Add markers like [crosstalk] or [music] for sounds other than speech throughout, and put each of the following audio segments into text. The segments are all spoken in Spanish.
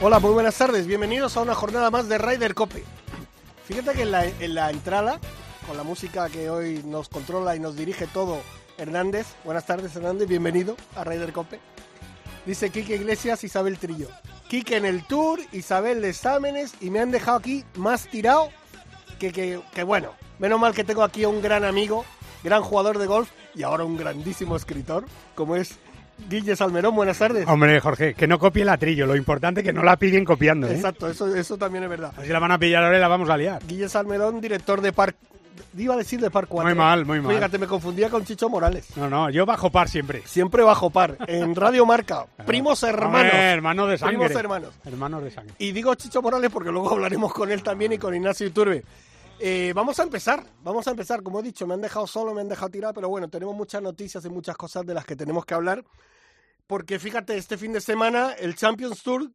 Hola, muy buenas tardes. Bienvenidos a una jornada más de Ryder Cope. Fíjate que en la, la entrada, con la música que hoy nos controla y nos dirige todo Hernández. Buenas tardes, Hernández. Bienvenido a Ryder Cope. Dice Quique Iglesias, Isabel Trillo. Quique en el tour, Isabel de exámenes y me han dejado aquí más tirado que, que, que bueno. Menos mal que tengo aquí a un gran amigo, gran jugador de golf y ahora un grandísimo escritor, como es Guille Salmerón, buenas tardes. Hombre, Jorge, que no copie la trillo, lo importante es que no la pillen copiando. ¿eh? Exacto, eso, eso también es verdad. Si la van a pillar ahora y la vamos a liar. Guille Salmerón, director de Park. Iba a decir de Par 4. Muy mal, muy mal. Fíjate, me confundía con Chicho Morales. No, no, yo bajo par siempre. Siempre bajo par. En Radio Marca. [laughs] Primos hermanos. Hombre, hermanos de sangre. Primos hermanos. Hermanos de sangre. Y digo Chicho Morales porque luego hablaremos con él también y con Ignacio Iturbe. Eh, vamos a empezar, vamos a empezar. Como he dicho, me han dejado solo, me han dejado tirar, pero bueno, tenemos muchas noticias y muchas cosas de las que tenemos que hablar. Porque fíjate, este fin de semana el Champions Tour,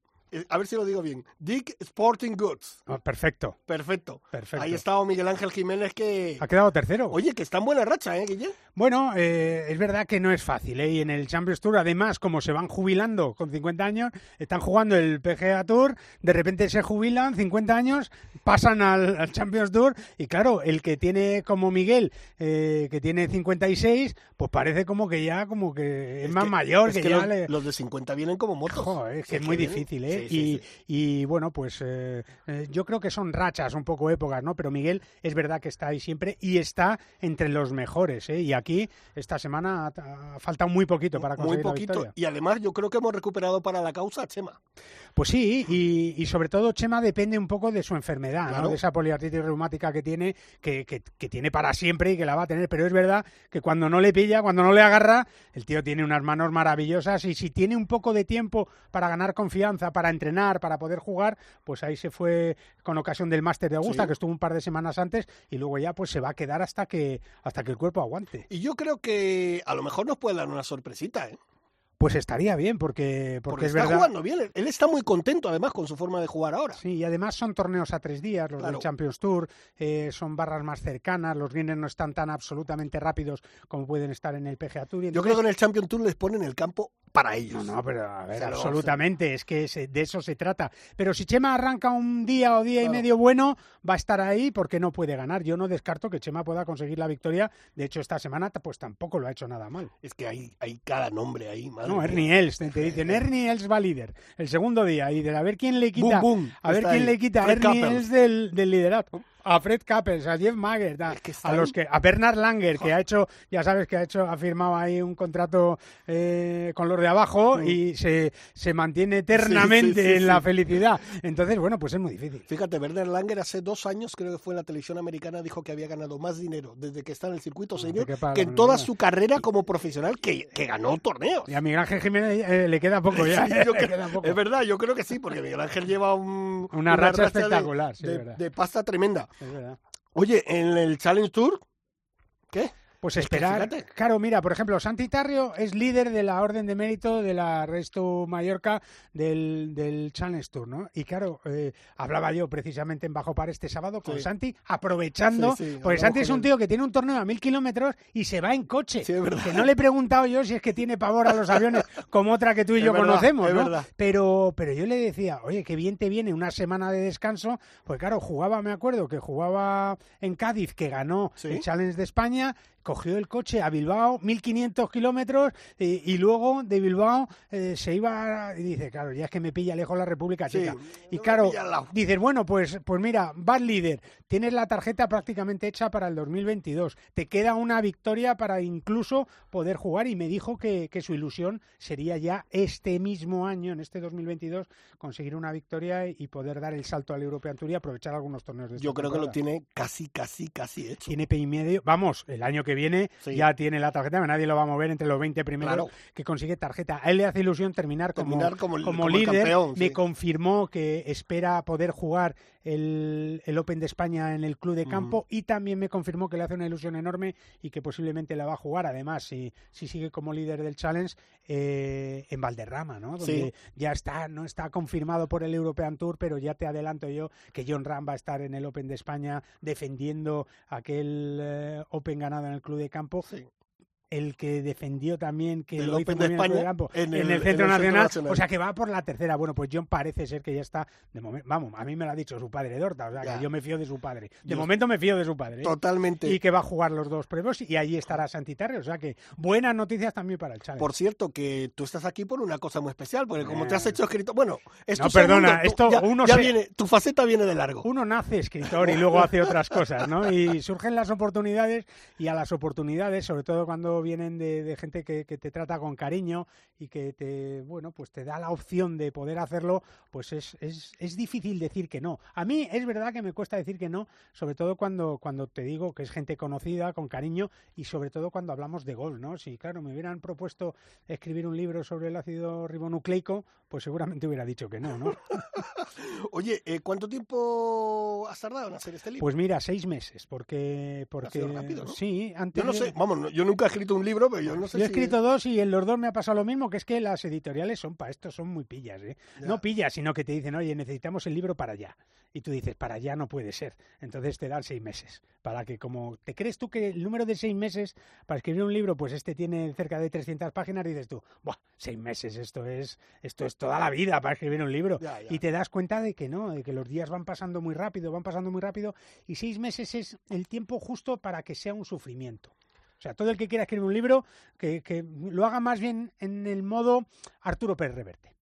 a ver si lo digo bien, Dick Sporting Goods. Oh, perfecto. Perfecto. Perfecto. Ahí estaba Miguel Ángel Jiménez que... Ha quedado tercero. Oye, que está en buena racha, ¿eh, Guille? Bueno, eh, es verdad que no es fácil, ¿eh? Y en el Champions Tour, además, como se van jubilando con 50 años, están jugando el PGA Tour, de repente se jubilan, 50 años, pasan al, al Champions Tour, y claro, el que tiene como Miguel, eh, que tiene 56, pues parece como que ya como que es, más que- mayor, es que, que ya los, le... los de 50 vienen como motos. Joder, es que es muy vienen- difícil, ¿eh? Sí, sí, y, sí. y, bueno, pues eh, eh, yo creo que son rachas, un poco épocas, ¿no? Pero Miguel es verdad que está ahí siempre y está entre los mejores, ¿eh? Y aquí esta semana ha, ha faltado muy poquito para Muy conseguir la poquito. victoria. Y además yo creo que hemos recuperado para la causa a Chema. Pues sí, y, y sobre todo Chema depende un poco de su enfermedad, ¿no? De esa poliartritis reumática que tiene, que, que- que tiene para siempre y que la va a tener. Pero es verdad que cuando no le pilla, cuando no le agarra, el tío tiene unas manos maravillosas y si tiene un poco de tiempo para ganar confianza, para entrenar, para poder jugar, pues ahí se fue con ocasión del máster de Augusta, Sí. que estuvo un par de semanas antes, y luego ya pues se va a quedar hasta que, hasta que el cuerpo aguante. Y yo creo que a lo mejor nos puede dar una sorpresita, ¿eh? Pues estaría bien, porque, porque, Porque es está verdad. jugando bien. Él- está muy contento además con su forma de jugar ahora. Sí, y además son torneos a tres días, los Claro. del Champions Tour, eh, son barras más cercanas, los greens no están tan absolutamente rápidos como pueden estar en el PGA Tour. y Yo entonces- creo que en el Champions Tour les ponen el campo para ellos. No, no, pero a ver, Claro, absolutamente, es que de eso se trata. Pero si Chema arranca un día o día Claro. y medio bueno, va a estar ahí porque no puede ganar. Yo no descarto que Chema pueda conseguir la victoria. De hecho, esta semana pues tampoco lo ha hecho nada mal. Es que hay, hay cada nombre ahí, madre No. Ernie Els, te, dicen Ernie Els va líder. El segundo día, y de a ver quién le quita, Boom, boom, a ver quién ahí. le quita Ernie. Els del, del liderato. A Fred Couples, a Jeff Mager, a, los que, a Bernard Langer, que ha hecho, ya sabes que ha hecho, ha firmado ahí un contrato eh, con los de abajo Mm. y se, se mantiene eternamente Sí, sí, sí, en la felicidad. Entonces, bueno, pues es muy difícil. Fíjate, Werner Langer hace dos años, creo que fue en la televisión americana, dijo que había ganado más dinero desde que está en el circuito quepa que en toda su carrera como profesional, que, que ganó torneos. Y a Miguel Ángel Jiménez eh, le queda poco ya. Eh, yo le creo- queda poco. es verdad, yo creo que sí, porque Miguel Ángel lleva un- Una racha espectacular, sí, de, de pasta tremenda. Es verdad. Oye, en el Challenge Tour, ¿qué? Pues Es que esperar. fíjate. Claro, mira, por ejemplo, Santi Tarrio es líder de la Orden de Mérito de la Resto Mallorca del, del Challenge Tour, ¿no? Y claro, eh, hablaba yo precisamente en Bajo Par este sábado con Sí. Santi, aprovechando, Sí, sí, porque Santi es un tío que tiene un torneo a mil kilómetros y se va en coche. Que no le he preguntado yo si es que tiene pavor a los aviones [laughs] como otra que tú y Es yo verdad, conocemos, ¿no? verdad. Pero, pero yo le decía, oye, que bien te viene una semana de descanso, pues claro, jugaba, me acuerdo, que jugaba en Cádiz, que ganó el Challenge de España, cogió el coche a Bilbao, 1500 kilómetros, y, y luego de Bilbao eh, se iba, y dice, claro, ya es que me pilla lejos la República Sí, Checa. no y me claro, dices, bueno, pues, pues mira, vas líder, tienes la tarjeta prácticamente hecha para el 2022, te queda una victoria para incluso poder jugar, y me dijo que, que su ilusión sería ya este mismo año, en este 2022, conseguir una victoria y poder dar el salto al European Tour y aprovechar algunos torneos de Yo creo que lo tiene casi, casi, casi hecho. Tiene y medio. Vamos, el año que viene viene Sí. ya tiene la tarjeta, nadie lo va a mover entre los 20 primeros Claro. que consigue tarjeta. A él le hace ilusión terminar como, Terminar como líder. campeón, Me confirmó que espera poder jugar el, el Open de España en el club de campo y también me confirmó que le hace una ilusión enorme y que posiblemente la va a jugar, además, si, si sigue como líder del Challenge, eh, en Valderrama, ¿no? Donde Sí. ya está, no está confirmado por el European Tour, pero ya te adelanto yo que John Ram va a estar en el Open de España defendiendo aquel eh, Open ganado en el club de campo. Sí. El que defendió también que Del lo hizo Open de el España, campo, en en, el- el, en el Centro Nacional, Nacional. o sea que va por la tercera. Bueno, pues John parece ser que ya está, de momento, vamos, a mí me lo ha dicho su padre Dorta, o sea Ya. que yo me fío de su padre. De Yo- momento me fío de su padre. ¿eh? Totalmente. Y que va a jugar los dos premios y allí estará Santiterre, o sea que buenas noticias también para el Challenge. Por cierto, que tú estás aquí por una cosa muy especial, porque como te has Eh. hecho escrito, bueno, es No, segundo, perdona, esto ya, uno ya se- viene, tu faceta viene de largo. Uno nace escritor y luego hace otras cosas, ¿no? Y surgen las oportunidades y a las oportunidades, sobre todo cuando vienen de, de gente que, que te trata con cariño y que te, bueno, pues te da la opción de poder hacerlo, pues es, es, es difícil decir que no. A mí es verdad que me cuesta decir que no, sobre todo cuando, cuando te digo que es gente conocida, con cariño y sobre todo cuando hablamos de gol, ¿no? Si, claro, me hubieran propuesto escribir un libro sobre el ácido ribonucleico, pues seguramente hubiera dicho que no, ¿no? [laughs] Oye, eh, ¿cuánto tiempo has tardado en hacer este libro? Pues mira, seis meses, porque... porque sido rápido, ¿no? Sí, antes yo no de- sé, vamos, yo nunca he escrito un libro, pero yo no sé Yo he si- escrito dos y en los dos me ha pasado lo mismo, que es que las editoriales son para esto, son muy pillas, ¿eh? No pillas, sino que te dicen, oye, necesitamos el libro para allá. Y tú dices, para allá no puede ser. Entonces te dan seis meses. Para que como te crees tú que el número de seis meses para escribir un libro, pues este tiene cerca de 300 páginas, dices tú, Buah, seis meses, esto es, esto es toda la vida para escribir un libro. Ya, ya. Y te das cuenta de que no, de que los días van pasando muy rápido, van pasando muy rápido, y seis meses es el tiempo justo para que sea un sufrimiento. O sea, todo el que quiera escribir un libro, que, que lo haga más bien en el modo Arturo Pérez Reverte.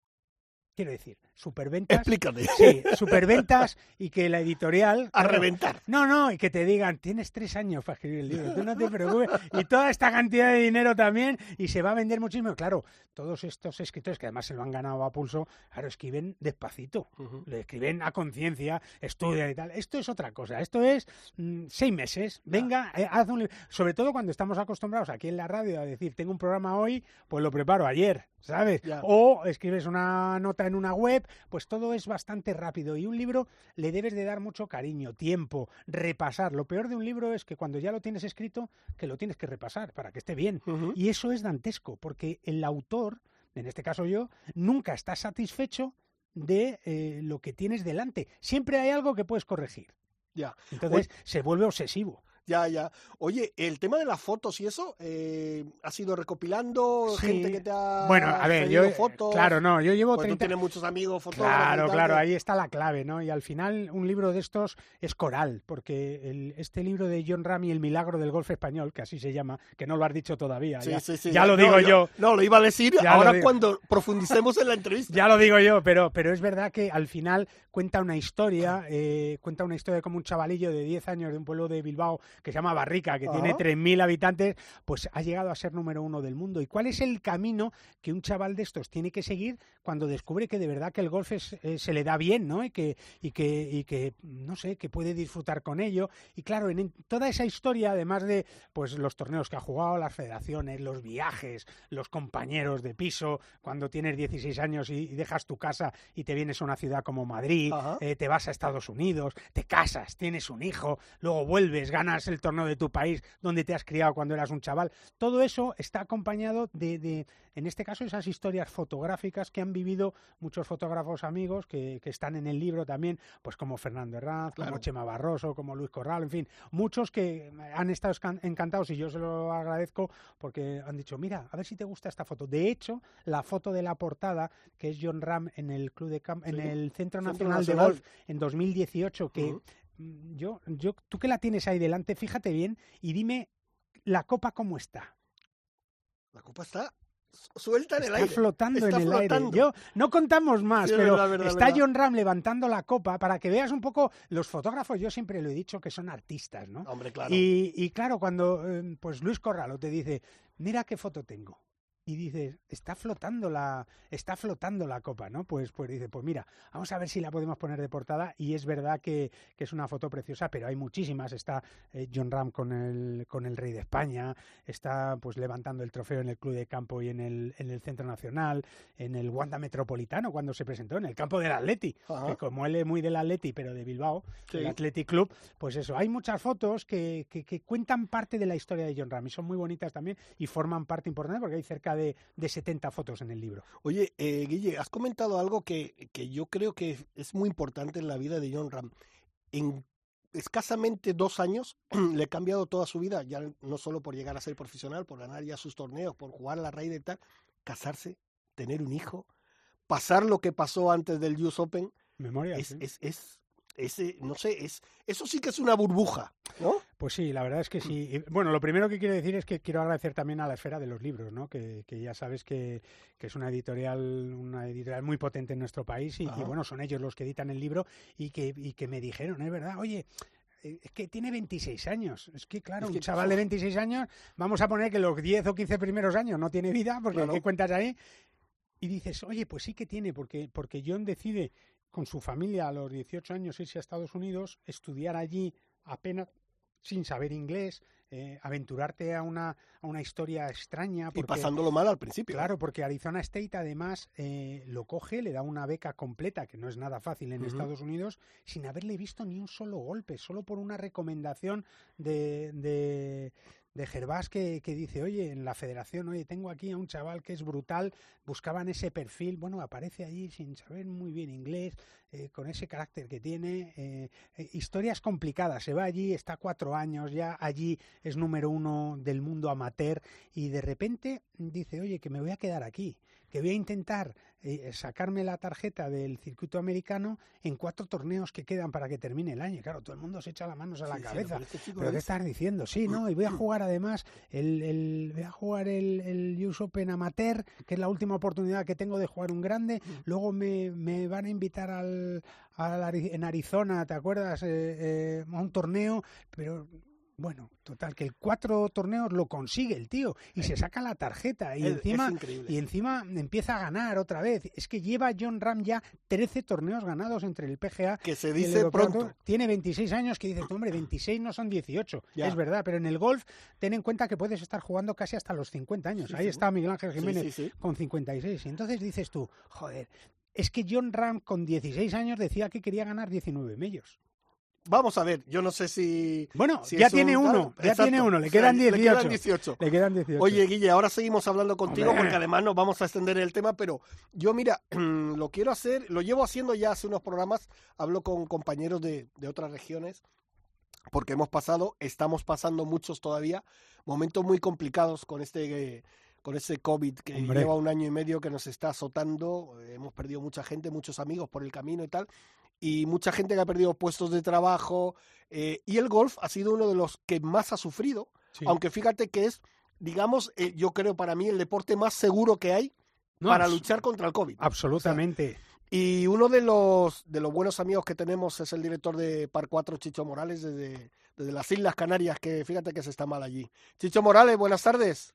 Quiero decir, superventas. Explícate. Sí, superventas y que la editorial. A claro, reventar. no, no, y que te digan, tienes tres años para escribir el libro, tú no te preocupes. [laughs] Y toda esta cantidad de dinero también, y se va a vender muchísimo. Claro, todos estos escritores, que además se lo han ganado a pulso, claro, escriben despacito, lo escriben a conciencia, estudian y tal. Esto es otra cosa, esto es mm, seis meses, venga, eh, haz un libro. Sobre todo cuando estamos acostumbrados aquí en la radio a decir, tengo un programa hoy, pues lo preparo ayer, ¿sabes? Ya. O escribes una nota en una web, pues todo es bastante rápido. Y un libro le debes de dar mucho cariño, tiempo, repasar. Lo peor de un libro es que cuando ya lo tienes escrito, que lo tienes que repasar para que esté bien. Y eso es dantesco, porque el autor, en este caso yo, nunca está satisfecho de eh, lo que tienes delante. Siempre hay algo que puedes corregir. Ya, Entonces se vuelve obsesivo. Ya, ya. Oye, el tema de las fotos y eso, eh, ¿has ido recopilando Sí. gente que te ha Bueno, a ver, yo, fotos? claro, no, yo llevo Pues tú 30, tienes muchos amigos fotógrafos. Claro, claro, ahí está la clave, ¿no? Y al final un libro de estos es coral, porque el- este libro de John Ramy, El milagro del golf español, que así se llama, que no lo has dicho todavía, Sí, ya, sí, sí, ya lo no, digo yo, No, lo iba a decir Ya ahora cuando profundicemos en la entrevista. ya lo digo yo, pero, pero es verdad que al final cuenta una historia, eh, cuenta una historia como un chavalillo de 10 años de un pueblo de Bilbao que se llama Barrica, que tiene Ajá. 3.000 habitantes, pues ha llegado a ser número uno del mundo. ¿Y cuál es el camino que un chaval de estos tiene que seguir cuando descubre que de verdad que el golf es- eh, se le da bien, ¿no? Y que, y que, y que, no sé, que puede disfrutar con ello. Y claro, en, en toda esa historia, además de pues los torneos que ha jugado, las federaciones, los viajes, los compañeros de piso, cuando tienes 16 años y, y dejas tu casa y te vienes a una ciudad como Madrid, eh, te vas a Estados Unidos, te casas, tienes un hijo, luego vuelves, ganas el torneo de tu país donde te has criado cuando eras un chaval. Todo eso está acompañado de, de, en este caso, esas historias fotográficas que han vivido muchos fotógrafos amigos que, que están en el libro también, pues como Fernando Herranz, Claro. como Chema Barroso, como Luis Corral, en fin, muchos que han estado encantados y yo se lo agradezco porque han dicho, mira, a ver si te gusta esta foto. De hecho, la foto de la portada, que es John Ram en el club de Cam- en el Centro Centro Nacional, de Golf en 2018, que yo, yo, tú que la tienes ahí delante, fíjate bien y dime la copa cómo está. La copa está su- suelta en el aire. flotando Está en el flotando. aire. Yo no contamos más, Sí, pero verdad, verdad, está verdad. John Ram levantando la copa para que veas un poco los fotógrafos. Yo siempre lo he dicho que son artistas, ¿no? Hombre, claro. Y, y claro, cuando eh, pues Luis Corralo te dice, mira qué foto tengo. Y dices, está flotando la, está flotando la copa, ¿no? Pues, pues dice, pues mira, vamos a ver si la podemos poner de portada y es verdad que, que es una foto preciosa, pero hay muchísimas. Está eh, John Ram con el, con el rey de España, está pues levantando el trofeo en el club de campo y en el, en el centro nacional, en el Wanda Metropolitano cuando se presentó, en el campo del Atleti, que como él es muy del Atleti, pero de Bilbao, el Athletic Club, pues eso, hay muchas fotos que, que, que cuentan parte de la historia de John Ram y son muy bonitas también y forman parte importante porque hay cerca de, de 70 fotos en el libro. Oye, eh, Guille, has comentado algo que, que yo creo que es muy importante en la vida de John Ram. En escasamente dos años [clears throat] le ha cambiado toda su vida, ya no solo por llegar a ser profesional, por ganar ya sus torneos, por jugar la raíz de tal, casarse, tener un hijo, pasar lo que pasó antes del US Open. Memoria. Es, es, es, ese, no sé, es, eso sí que es una burbuja, ¿no? Pues sí, la verdad es que sí. Bueno, lo primero que quiero decir es que quiero agradecer también a la esfera de los libros, ¿no? Que, que ya sabes que, que, es una editorial, una editorial muy potente en nuestro país y que, bueno, son ellos los que editan el libro y que, y que me dijeron, es verdad, oye, eh, es que tiene 26 años. Es que, claro, es que, un chaval de 26 años, vamos a poner que los 10 o 15 primeros años no tiene vida, porque claro. ¿qué cuentas ahí? Y dices, oye, pues sí que tiene, porque, porque John decide con su familia a los 18 años irse a Estados Unidos, estudiar allí apenas sin saber inglés, eh, aventurarte a una, a una historia extraña. Porque, y pasándolo mal al principio. Claro, porque Arizona State además eh, lo coge, le da una beca completa, que no es nada fácil en uh -huh. Estados Unidos, sin haberle visto ni un solo golpe, solo por una recomendación de, de de Gervás que, que, dice, oye, en la federación, oye, tengo aquí a un chaval que es brutal, buscaban ese perfil, bueno, aparece allí sin saber muy bien inglés, eh, con ese carácter que tiene, eh, eh, historias complicadas, se va allí, está cuatro años, ya allí es número uno del mundo amateur y de repente dice, oye, que me voy a quedar aquí, que voy a intentar eh, sacarme la tarjeta del circuito americano en cuatro torneos que quedan para que termine el año. Claro, todo el mundo se echa las manos a la sí, cabeza. Sí, pero, ¿Pero qué estás diciendo? Sí, ¿no? Y voy a jugar además el, el voy a jugar el, el US Open Amateur, que es la última oportunidad que tengo de jugar un grande. Luego me, me van a invitar al, al, en Arizona, ¿te acuerdas? Eh, eh, a un torneo, pero bueno, total, que el cuatro torneos lo consigue el tío y se saca la tarjeta y es, encima es y encima empieza a ganar otra vez. Es que lleva John Ram ya 13 torneos ganados entre el PGA que se dice pronto. Tiene 26 años que dices, hombre, 26 no son 18. Ya. Es verdad, pero en el golf ten en cuenta que puedes estar jugando casi hasta los 50 años. Sí, Ahí sí. está Miguel Ángel Jiménez con 56. Y entonces dices tú, joder, es que John Ram con 16 años decía que quería ganar 19 medios. Vamos a ver, yo no sé si. Bueno, si ya tiene un, uno, ya Exacto. tiene uno, le quedan, 18, le quedan 18. Le quedan 18. Oye, Guille, ahora seguimos hablando contigo Hombre. porque además nos vamos a extender el tema, pero yo, mira, [clears throat] lo quiero hacer, lo llevo haciendo ya hace unos programas, hablo con compañeros de, de otras regiones, porque hemos pasado, estamos pasando muchos todavía, momentos muy complicados con este. con ese COVID que Hombre. lleva un año y medio que nos está azotando, hemos perdido mucha gente, muchos amigos por el camino y tal, y mucha gente que ha perdido puestos de trabajo. Eh, y el golf ha sido uno de los que más ha sufrido, sí. aunque fíjate que es, digamos, eh, yo creo para mí el deporte más seguro que hay no, para luchar contra el COVID. Absolutamente. O sea, y uno de los, de los buenos amigos que tenemos es el director de Par 4, Chicho Morales, desde, desde las Islas Canarias, que fíjate que se está mal allí. Chicho Morales, buenas tardes.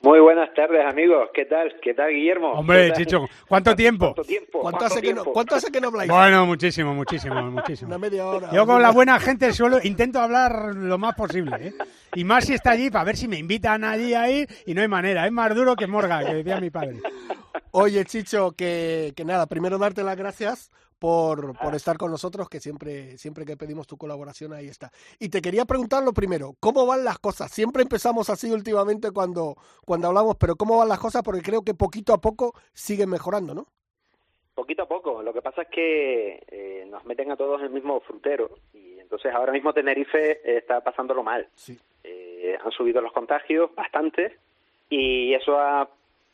Muy buenas tardes, amigos. ¿Qué tal? ¿Qué tal, Guillermo? Hombre, tal? Chicho, ¿cuánto tiempo? ¿Cuánto tiempo? ¿Cuánto, hace, tiempo? Que no, ¿Cuánto hace que no habláis? Bueno, muchísimo, muchísimo, [laughs] muchísimo. Una media hora. Yo con la buena gente suelo, intento hablar lo más posible, ¿eh? Y más si está allí, para ver si me invitan allí a ir, y no hay manera. Es más duro que Morga, que decía mi padre. Oye, Chicho, que, que nada, primero darte las gracias por, por, estar con nosotros, que siempre, siempre que pedimos tu colaboración ahí está. Y te quería preguntar lo primero, ¿cómo van las cosas? Siempre empezamos así últimamente cuando, cuando hablamos, pero ¿cómo van las cosas? Porque creo que poquito a poco siguen mejorando, ¿no? Poquito a poco. Lo que pasa es que eh, nos meten a todos en el mismo frutero y entonces ahora mismo Tenerife está pasándolo mal. Sí. Eh, han subido los contagios bastante y eso ha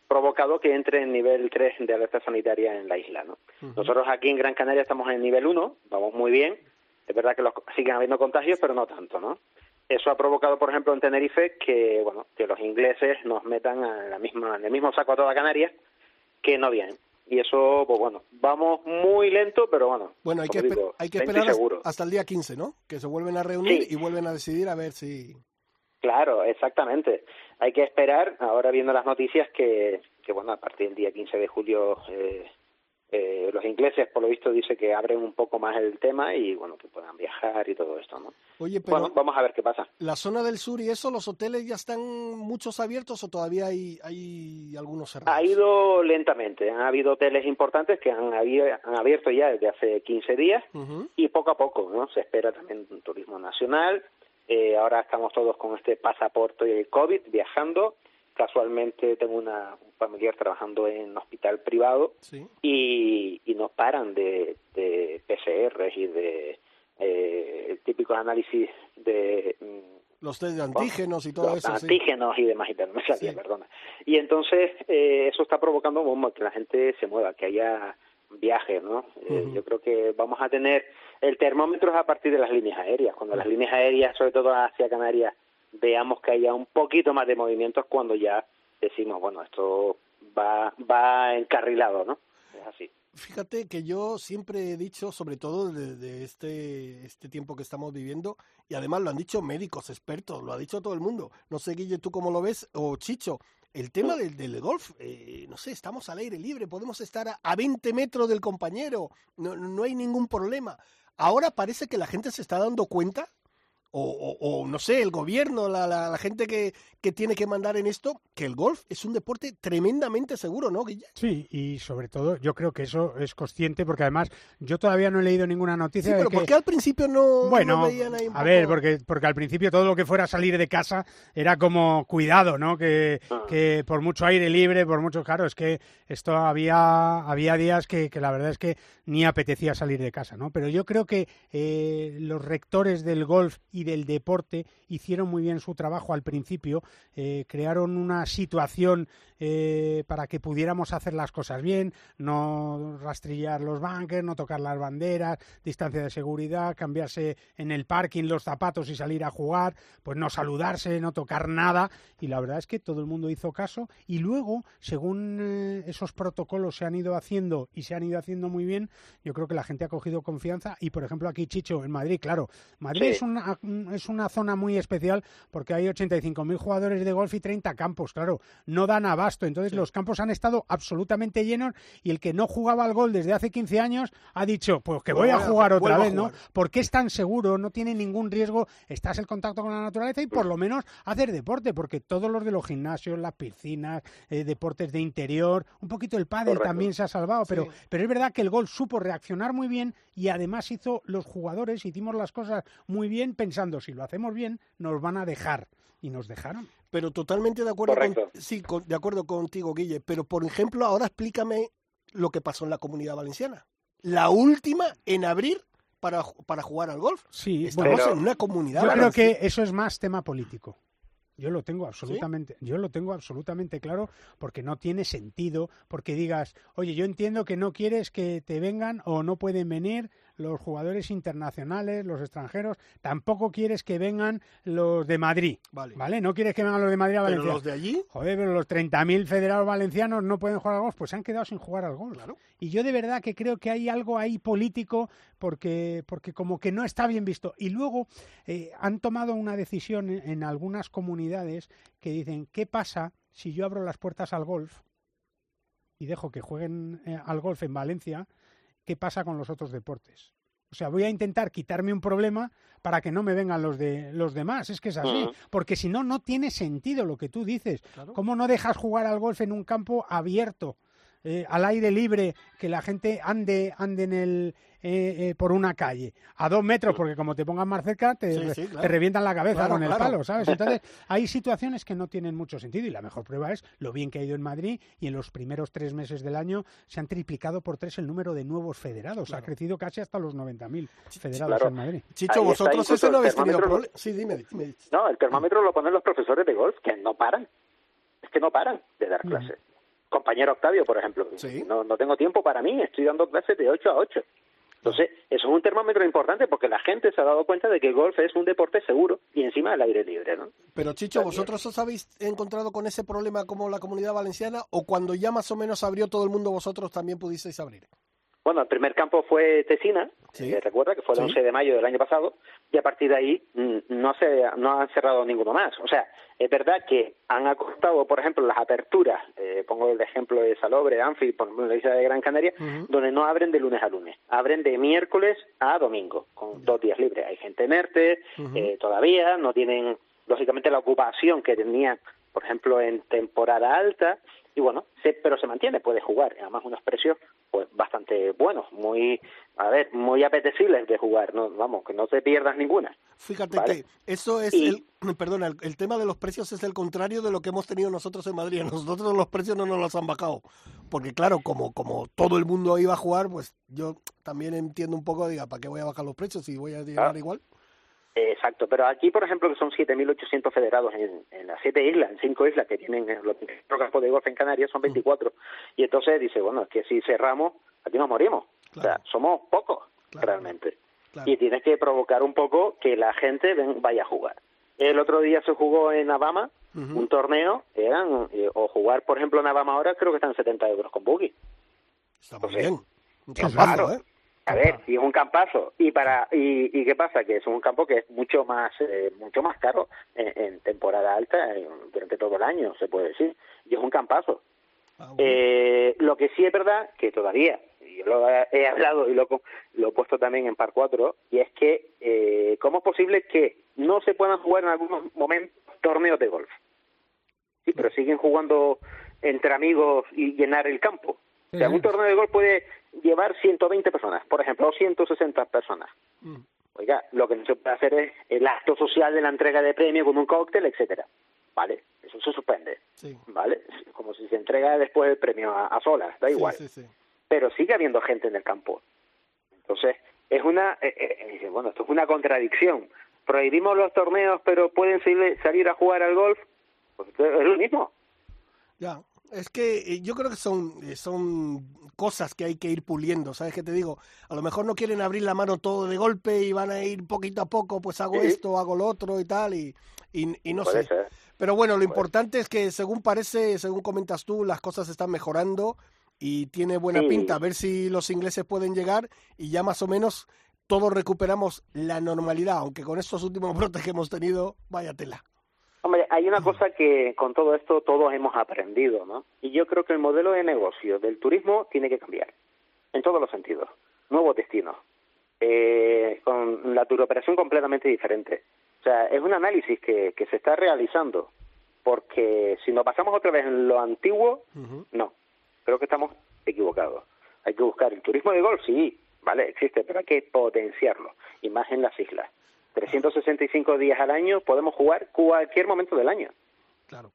provocado que entre en nivel 3 de alerta sanitaria en la isla. ¿no? Uh -huh. Nosotros aquí en Gran Canaria estamos en nivel 1, vamos muy bien. Es verdad que los, siguen habiendo contagios, pero no tanto, ¿no? Eso ha provocado, por ejemplo, en Tenerife que, bueno, que los ingleses nos metan a la misma, en el mismo saco a toda Canarias que no vienen. Y eso, pues bueno, vamos muy lento, pero bueno. Bueno, hay que, digo, hay que esperar hasta el día 15, ¿no? Que se vuelven a reunir sí. y vuelven a decidir a ver si... Claro, exactamente. Hay que esperar, ahora viendo las noticias, que, que bueno, a partir del día 15 de julio eh, eh, los ingleses, por lo visto, dice que abren un poco más el tema y bueno, que puedan viajar y todo esto, ¿no? Oye, pero Bueno, vamos a ver qué pasa. la zona del sur y eso, ¿los hoteles ya están muchos abiertos o todavía hay, hay algunos cerrados? Ha ido lentamente. Han habido hoteles importantes que han, han abierto ya desde hace 15 días y poco a poco, ¿no? Se espera también un turismo nacional. Eh, ahora estamos todos con este pasaporte COVID viajando. Casualmente tengo una, un familiar trabajando en un hospital privado Sí. y, y no paran de, de PCR y de eh, típicos análisis de mm, Los test de antígenos y todo los eso, sí. antígenos y demás y tal, no me salía, Sí. perdona. Y entonces eh, eso está provocando que la gente se mueva, que haya viajes, ¿no? Eh. Yo creo que vamos a tener el termómetro es a partir de las líneas aéreas. Cuando las líneas aéreas, sobre todo hacia Canarias, veamos que haya un poquito más de movimientos, cuando ya decimos, bueno, esto va va encarrilado, ¿no? Es así. Fíjate que yo siempre he dicho, sobre todo desde este, este tiempo que estamos viviendo, y además lo han dicho médicos, expertos, lo ha dicho todo el mundo. No sé, Guille, tú cómo lo ves, o Chicho, el tema del, del golf, eh, no sé, estamos al aire libre, podemos estar a, a 20 metros del compañero, no, no hay ningún problema. Ahora parece que la gente se está dando cuenta, o, o- o, no sé, el gobierno, la, la- la gente que, que tiene que mandar en esto, que el golf es un deporte tremendamente seguro, ¿no, Guille? Sí, y sobre todo yo creo que eso es consciente porque además yo todavía no he leído ninguna Sí, noticia de pero que... ¿por qué al principio no, no Bueno, veían ahí un a ver, porque, porque al principio todo lo que fuera salir de casa era como cuidado, ¿no? Que, Ah. que por mucho aire libre, por mucho, claro, es que esto había, había días que, que la verdad es que ni apetecía salir de casa, ¿no? Pero yo creo que eh, los rectores del golf y del deporte hicieron muy bien su trabajo al principio, eh, crearon una situación eh, para que pudiéramos hacer las cosas bien, no rastrillar los bunkers, no tocar las banderas, distancia de seguridad, cambiarse en el parking los zapatos y salir a jugar, pues no saludarse, no tocar nada. Y la verdad es que todo el mundo hizo caso. Y luego, según eh, esos protocolos se han ido haciendo y se han ido haciendo muy bien, yo creo que la gente ha cogido confianza. Y por ejemplo, aquí Chicho, en Madrid, claro, Madrid Sí. es, una, es una zona muy especial porque hay 85.000 jugadores de golf y 30 campos, claro, no dan abasto. Entonces los campos han estado absolutamente llenos y el que no jugaba al gol desde hace 15 años ha dicho, pues que voy a jugar otra vez, ¿no? Porque es tan seguro, no tiene ningún riesgo, estás en contacto con la naturaleza y por lo menos hacer deporte, porque todos los de los gimnasios, las piscinas, eh, deportes de interior, un poquito el pádel Correcto. también se ha salvado, pero, Sí. pero es verdad que el gol supo reaccionar muy bien y además hizo los jugadores, hicimos las cosas muy bien pensando, si lo hacemos bien, nos van a dejar. Y nos dejaron. Pero totalmente de acuerdo, con- sí, con- de acuerdo contigo, Guille. Pero, por ejemplo, ahora explícame lo que pasó en la Comunidad Valenciana. La última en abrir para, para jugar al golf. Sí, Estamos Pero- en una comunidad Yo creo que eso es más tema político. Yo lo tengo absolutamente, yo lo tengo absolutamente claro porque no tiene sentido, porque digas, oye, yo entiendo que no quieres que te vengan o no pueden venir los jugadores internacionales, los extranjeros, tampoco quieres que vengan los de Madrid, Vale. ¿vale? No quieres que vengan los de Madrid a Pero Valencia. los de allí, Joder, pero los 30.000 federados valencianos no pueden jugar al golf, pues se han quedado sin jugar al golf. Claro. Y yo de verdad que creo que hay algo ahí político porque, porque como que no está bien visto. Y luego eh, han tomado una decisión en, en algunas comunidades que dicen, ¿qué pasa si yo abro las puertas al golf y dejo que jueguen eh, al golf en Valencia? ¿Qué pasa con los otros deportes? O sea, voy a intentar quitarme un problema para que no me vengan los de los demás. Es que es así. Porque si no, no tiene sentido lo que tú dices. Claro. ¿Cómo no dejas jugar al golf en un campo abierto, eh, al aire libre, que la gente ande, ande en el, eh, eh, por una calle, a dos metros, porque como te pongas más cerca, te, Sí, re- sí, claro. te revientan la cabeza Claro, con el claro. palo, ¿sabes? [laughs] Entonces, hay situaciones que no tienen mucho sentido y la mejor prueba es lo bien que ha ido en Madrid y en los primeros tres meses del año se han triplicado por tres el número de nuevos federados. Ha crecido casi hasta los 90.000 federados Claro. en Madrid. Chicho, Ahí vosotros ese no el habéis tenido. Sí, dime, dime. No, el termómetro lo ponen los profesores de golf, que no paran. Es que no paran de dar Mm. Compañero Octavio, por ejemplo. Sí. No, no tengo tiempo para mí, estoy dando clases de 8 a 8. Entonces, eso es un termómetro importante porque la gente se ha dado cuenta de que el golf es un deporte seguro y encima al aire libre, ¿no? Pero Chicho, ¿vosotros os habéis encontrado con ese problema como la comunidad valenciana o cuando ya más o menos abrió todo el mundo vosotros también pudisteis abrir? Bueno, el primer campo fue Tesina, Sí. eh, recuerda que fue el Sí. 11 de mayo del año pasado, y a partir de ahí mm, no se no han cerrado ninguno más. O sea, es verdad que han acortado, por ejemplo, las aperturas, eh, pongo el ejemplo de Salobre, Anfi, por ejemplo, la isla de Gran Canaria, donde no abren de lunes a lunes, abren de miércoles a domingo, con dos días libres. Hay gente en ERTE, Ujú. eh, todavía no tienen, lógicamente, la ocupación que tenían, por ejemplo, en temporada alta, y bueno, se, pero se mantiene, puede jugar, además unos precios pues bastante buenos, muy, a ver, muy apetecibles de jugar, no, vamos, que no te pierdas ninguna. Fíjate Vale. que eso es Y- el, [clears throat] perdona, el, el tema de los precios es el contrario de lo que hemos tenido nosotros en Madrid. [laughs] Nosotros los precios no nos los han bajado. Porque claro, como, como todo el mundo iba a jugar, pues yo también entiendo un poco, diga, ¿para qué voy a bajar los precios si voy a llegar Ah. igual? Eh, Exacto, pero aquí, por ejemplo, que son 7.800 federados en, en las siete islas, en cinco islas que tienen eh, los campos de golf en Canarias, son 24. Y entonces dice, bueno, es que si cerramos, aquí nos morimos. O sea, somos pocos, Claro. realmente. Claro. Y tienes que provocar un poco que la gente ven- vaya a jugar. El otro día se jugó en Alabama un torneo, eran, eh, o jugar, por ejemplo, en Alabama ahora, creo que están 70 euros con boogie. Está muy pues, bien. Champazo, claro. ¿eh? A ver, y es un campazo. ¿Y para y, y qué pasa? Que es un campo que es mucho más eh, mucho más caro en, en temporada alta durante todo el año, se puede decir. Y es un campazo. Ah, bueno. Eh, lo que sí es verdad que todavía, yo lo he, hablado y lo, lo he puesto también en par 4, y es que eh, ¿cómo es posible que no se puedan jugar en algunos momentos torneos de golf? Sí, pero siguen jugando entre amigos y llenar el campo. O sea, un torneo de golf puede llevar 120 personas, por ejemplo, o 160 personas. Mm. Oiga, lo que no se puede hacer es el acto social de la entrega de premio con un cóctel, etcétera. ¿Vale? Eso se suspende. Sí. ¿Vale? Como si se entrega después el premio a, a solas, da Sí, igual. sí. Pero sigue habiendo gente en el campo. Entonces, es una. eh, eh, dice, bueno, esto es una contradicción. Prohibimos los torneos, pero pueden salir, salir a jugar al golf. Pues es lo mismo. Ya, es que eh, yo creo que son, eh, son cosas que hay que ir puliendo, ¿sabes qué te digo? A lo mejor no quieren abrir la mano todo de golpe y van a ir poquito a poco, pues hago Sí. esto, hago lo otro y tal, y, y, y no Puede sé. ser. Pero bueno, lo Puede. importante es que según parece, según comentas tú, las cosas están mejorando y tiene buena Sí. pinta. A ver si los ingleses pueden llegar y ya más o menos todos recuperamos la normalidad, aunque con estos últimos brotes que hemos tenido, vaya tela. Hombre, hay una cosa que con todo esto todos hemos aprendido, ¿no? Y yo creo que el modelo de negocio del turismo tiene que cambiar, en todos los sentidos. Nuevos destinos, eh, con la turoperación completamente diferente. O sea, es un análisis que, que se está realizando, porque si nos pasamos otra vez en lo antiguo, no, creo que estamos equivocados. Hay que buscar el turismo de golf, sí, vale, existe, pero hay que potenciarlo, y más en las islas. 365 días al año podemos jugar cualquier momento del año. Claro.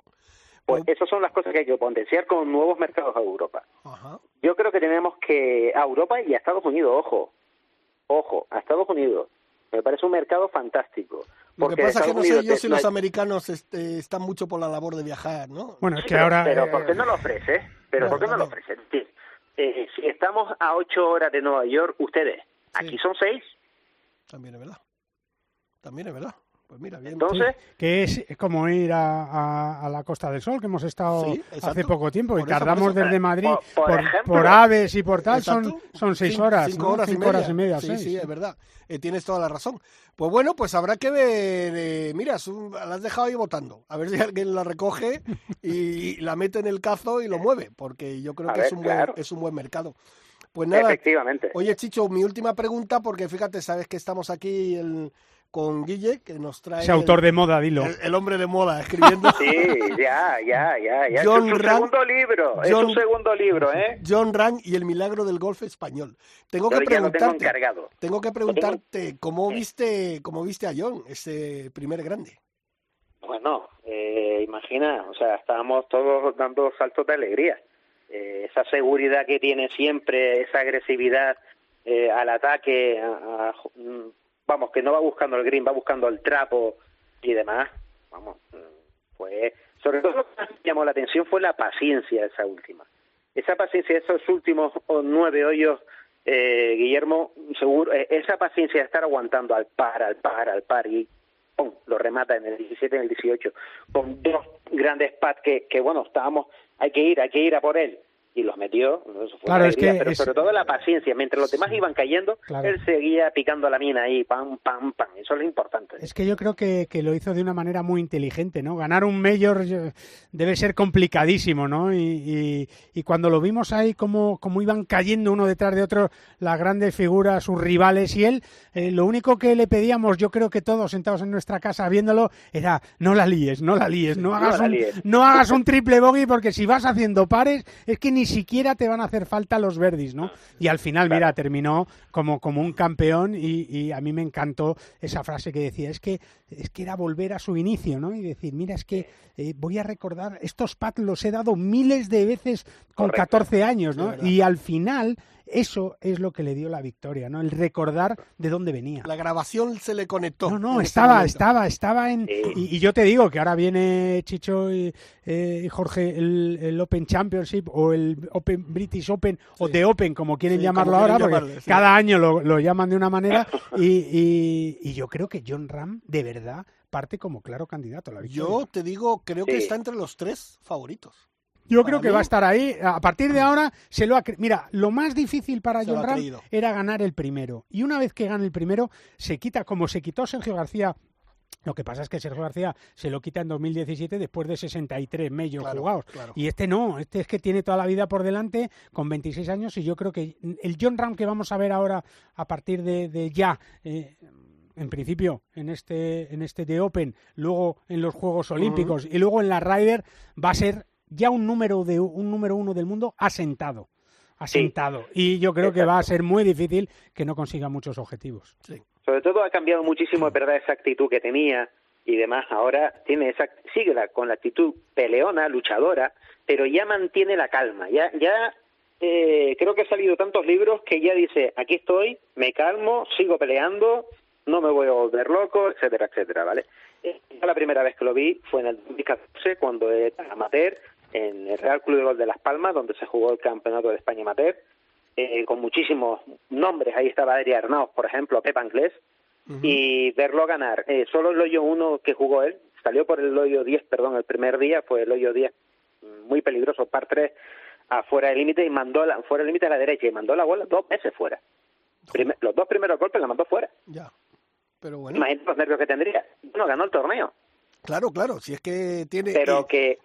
Pues esas son las cosas que hay que potenciar con nuevos mercados a Europa. Ajá. Yo creo que tenemos que a Europa y a Estados Unidos, ojo, ojo, a Estados Unidos. Me parece un mercado fantástico. Lo que Porque pasa es que no sé yo te- si los hay- americanos este, están mucho por la labor de viajar, ¿no? Bueno, es que pero, ahora... Pero eh, ¿por qué no lo ofrece? ¿Pero Bueno, por qué no lo también. ofrece? Sí. Eh, si estamos a ocho horas de Nueva York, ustedes, aquí son seis. También es verdad. También es verdad. Pues mira, bien. Entonces, que es como ir a, a- a la Costa del Sol, que hemos estado Sí, hace poco tiempo y tardamos eso. desde Madrid Por- por por, ejemplo. por aves y por tal, son, Exacto. son seis horas, cinco ¿no? horas, cinco y horas y media. Sí, seis. sí, es verdad. Eh, tienes toda la razón. Pues bueno, pues habrá que ver. eh, mira, la has dejado ahí votando. A ver si alguien la recoge y [laughs] la mete en el cazo y lo mueve, porque yo creo A que ver, es un buen, es un buen mercado. Pues nada, efectivamente. Oye, Chicho, mi última pregunta, porque fíjate, sabes que estamos aquí el- con Guille, que nos trae. Ese autor el, de moda, dilo. el- el hombre de moda escribiendo. [laughs] Sí, ya, ya, ya, ya. John es su Ran- segundo libro, es John- su segundo libro, ¿eh? John Rand y el milagro del golf español. Tengo que Yo ya lo tengo preguntarte. encargado. Tengo que tengo- preguntarte cómo Sí. viste, cómo viste a John, ese primer grande. Bueno, eh, imagina, o sea, estábamos todos dando saltos de alegría. Eh, esa seguridad que tiene siempre, esa agresividad eh, al ataque, a- a- vamos, que no va buscando el green, va buscando el trapo y demás. Vamos, fue. Sobre todo lo que llamó la atención fue la paciencia esa última. Esa paciencia esos últimos oh, nueve hoyos, eh, Guillermo, seguro, eh, esa paciencia de estar aguantando al par, al par, al par y ¡pum! lo remata en el 17 en el 18 con dos grandes pads que, que bueno estábamos hay que ir hay que ir a por él y los metió. Eso fue Claro, es que pero es- sobre todo la paciencia. Mientras los demás iban cayendo, Claro. él seguía picando la mina ahí, pam, pam, pam. Eso es lo importante. Es que yo creo que, que lo hizo de una manera muy inteligente, ¿no? Ganar un mayor debe ser complicadísimo, ¿no? Y, y- y cuando lo vimos ahí, como, como iban cayendo uno detrás de otro las grandes figuras, sus rivales y él, eh, lo único que le pedíamos, yo creo que todos sentados en nuestra casa viéndolo, era no la líes, no la líes, no hagas, la un, líes. no hagas un triple bogey porque si vas haciendo pares es que ni siquiera te van a hacer falta los verdis, ¿no? Y al final, mira, terminó como, como un campeón y, y a mí me encantó esa frase que decía, es que, es que era volver a su inicio, ¿no? Y decir, mira, es que eh, voy a recordar, estos pads los he dado miles de veces con Correcto. 14 años, ¿no? Y al final eso es lo que le dio la victoria, ¿no? El recordar de dónde venía. La grabación se le conectó. No, no, estaba, estaba, estaba en... Sí. Y, y yo te digo que ahora viene Chicho y, eh, Jorge el, el Open Championship o el Open British Open o. The Open, como quieren Sí, llamarlo como ahora, quieren porque llamarle, sí. cada año lo, lo llaman de una manera y, y- y yo creo que John Ram de verdad parte como claro candidato a la victoria. Yo te digo, creo que está entre los tres favoritos. Yo creo que va a estar ahí. A partir de ahora se lo ha Mira, lo más difícil para Se John Ram era ganar el primero. Y una vez que gana el primero, se quita, como se quitó Sergio García. Lo que pasa es que Sergio García se lo quita en 2017 después de 63 medios Claro, jugados. claro. Y este no, este es que tiene toda la vida por delante con 26 años y yo creo que el John Ram que vamos a ver ahora a partir de, de ya, eh, en principio en este en este de Open, luego en los Juegos Olímpicos y luego en la Ryder va a ser ya un número de un número uno del mundo asentado, asentado. Y yo creo que va a ser muy difícil que no consiga muchos objetivos. Sobre todo ha cambiado muchísimo, es verdad, esa actitud que tenía y demás. Ahora tiene esa, sigue la- con la actitud peleona, luchadora, pero ya mantiene la calma. Ya, ya eh, creo que ha salido tantos libros que ya dice, aquí estoy, me calmo, sigo peleando, no me voy a volver loco, etcétera, etcétera, ¿vale? Eh, la primera vez que lo vi fue en el 2014, cuando era amateur, en el Real Club de Gol de Las Palmas, donde se jugó el Campeonato de España Amateur, eh, con muchísimos nombres. Ahí estaba Adri Arnauz, por ejemplo, Pep Anglés, y verlo ganar. Eh, solo el hoyo 1 que jugó él, salió por el hoyo 10, perdón, el primer día, fue el hoyo 10 mm, muy peligroso, par 3 afuera del límite y mandó la, fuera del límite a la derecha y mandó la bola dos veces fuera. Primer- los dos primeros golpes la mandó fuera. Ya. Pero bueno, Imagínate los nervios que tendría. Bueno, ganó el torneo, claro, claro, si es que tiene... pero que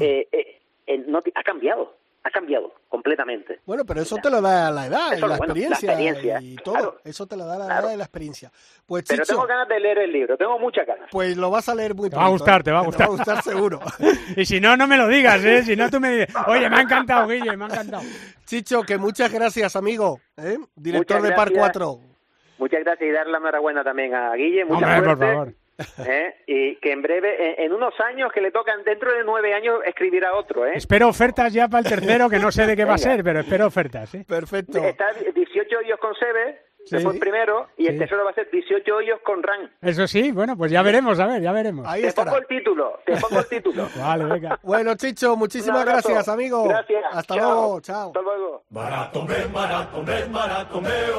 eh, eh, eh, no ha cambiado, ha cambiado completamente. Bueno, pero eso te lo da la edad, y Eso, la, bueno, la experiencia experiencia, y todo. claro. Eso te lo da la Claro. edad y la experiencia. Pues Pero Chicho, tengo ganas de leer el libro, tengo muchas ganas. pues lo vas a leer muy Te va a pronto, gustar, ¿eh? te va a gustar. [laughs] Te va a gustar seguro. [laughs] Y si no, no me lo digas, ¿eh? Si no, tú me dices, [laughs] oye, me ha encantado, Guille, me ha encantado. Chicho, que muchas gracias, amigo. ¿eh? Director de Par gracias. 4. Muchas gracias y dar la enhorabuena también a Guille. Mucha Hombre, por favor. [laughs] ¿eh? Y que en breve, en, en unos años que le tocan, dentro de nueve años, escribirá otro. ¿eh? Espero ofertas ya para el tercero, que no sé de qué va a ser, pero espero ofertas, ¿eh? Perfecto. Está 18 hoyos con Sebe, Sí. después primero, y el tercero va a ser 18 hoyos con Ran. Eso sí, bueno, pues ya veremos, a ver, ya veremos. Ahí Te estará. pongo el título, te pongo el título. [laughs] Vale, venga. Bueno, Chicho, muchísimas gracias, amigo. Gracias. Hasta Chao. luego, chao. Hasta luego.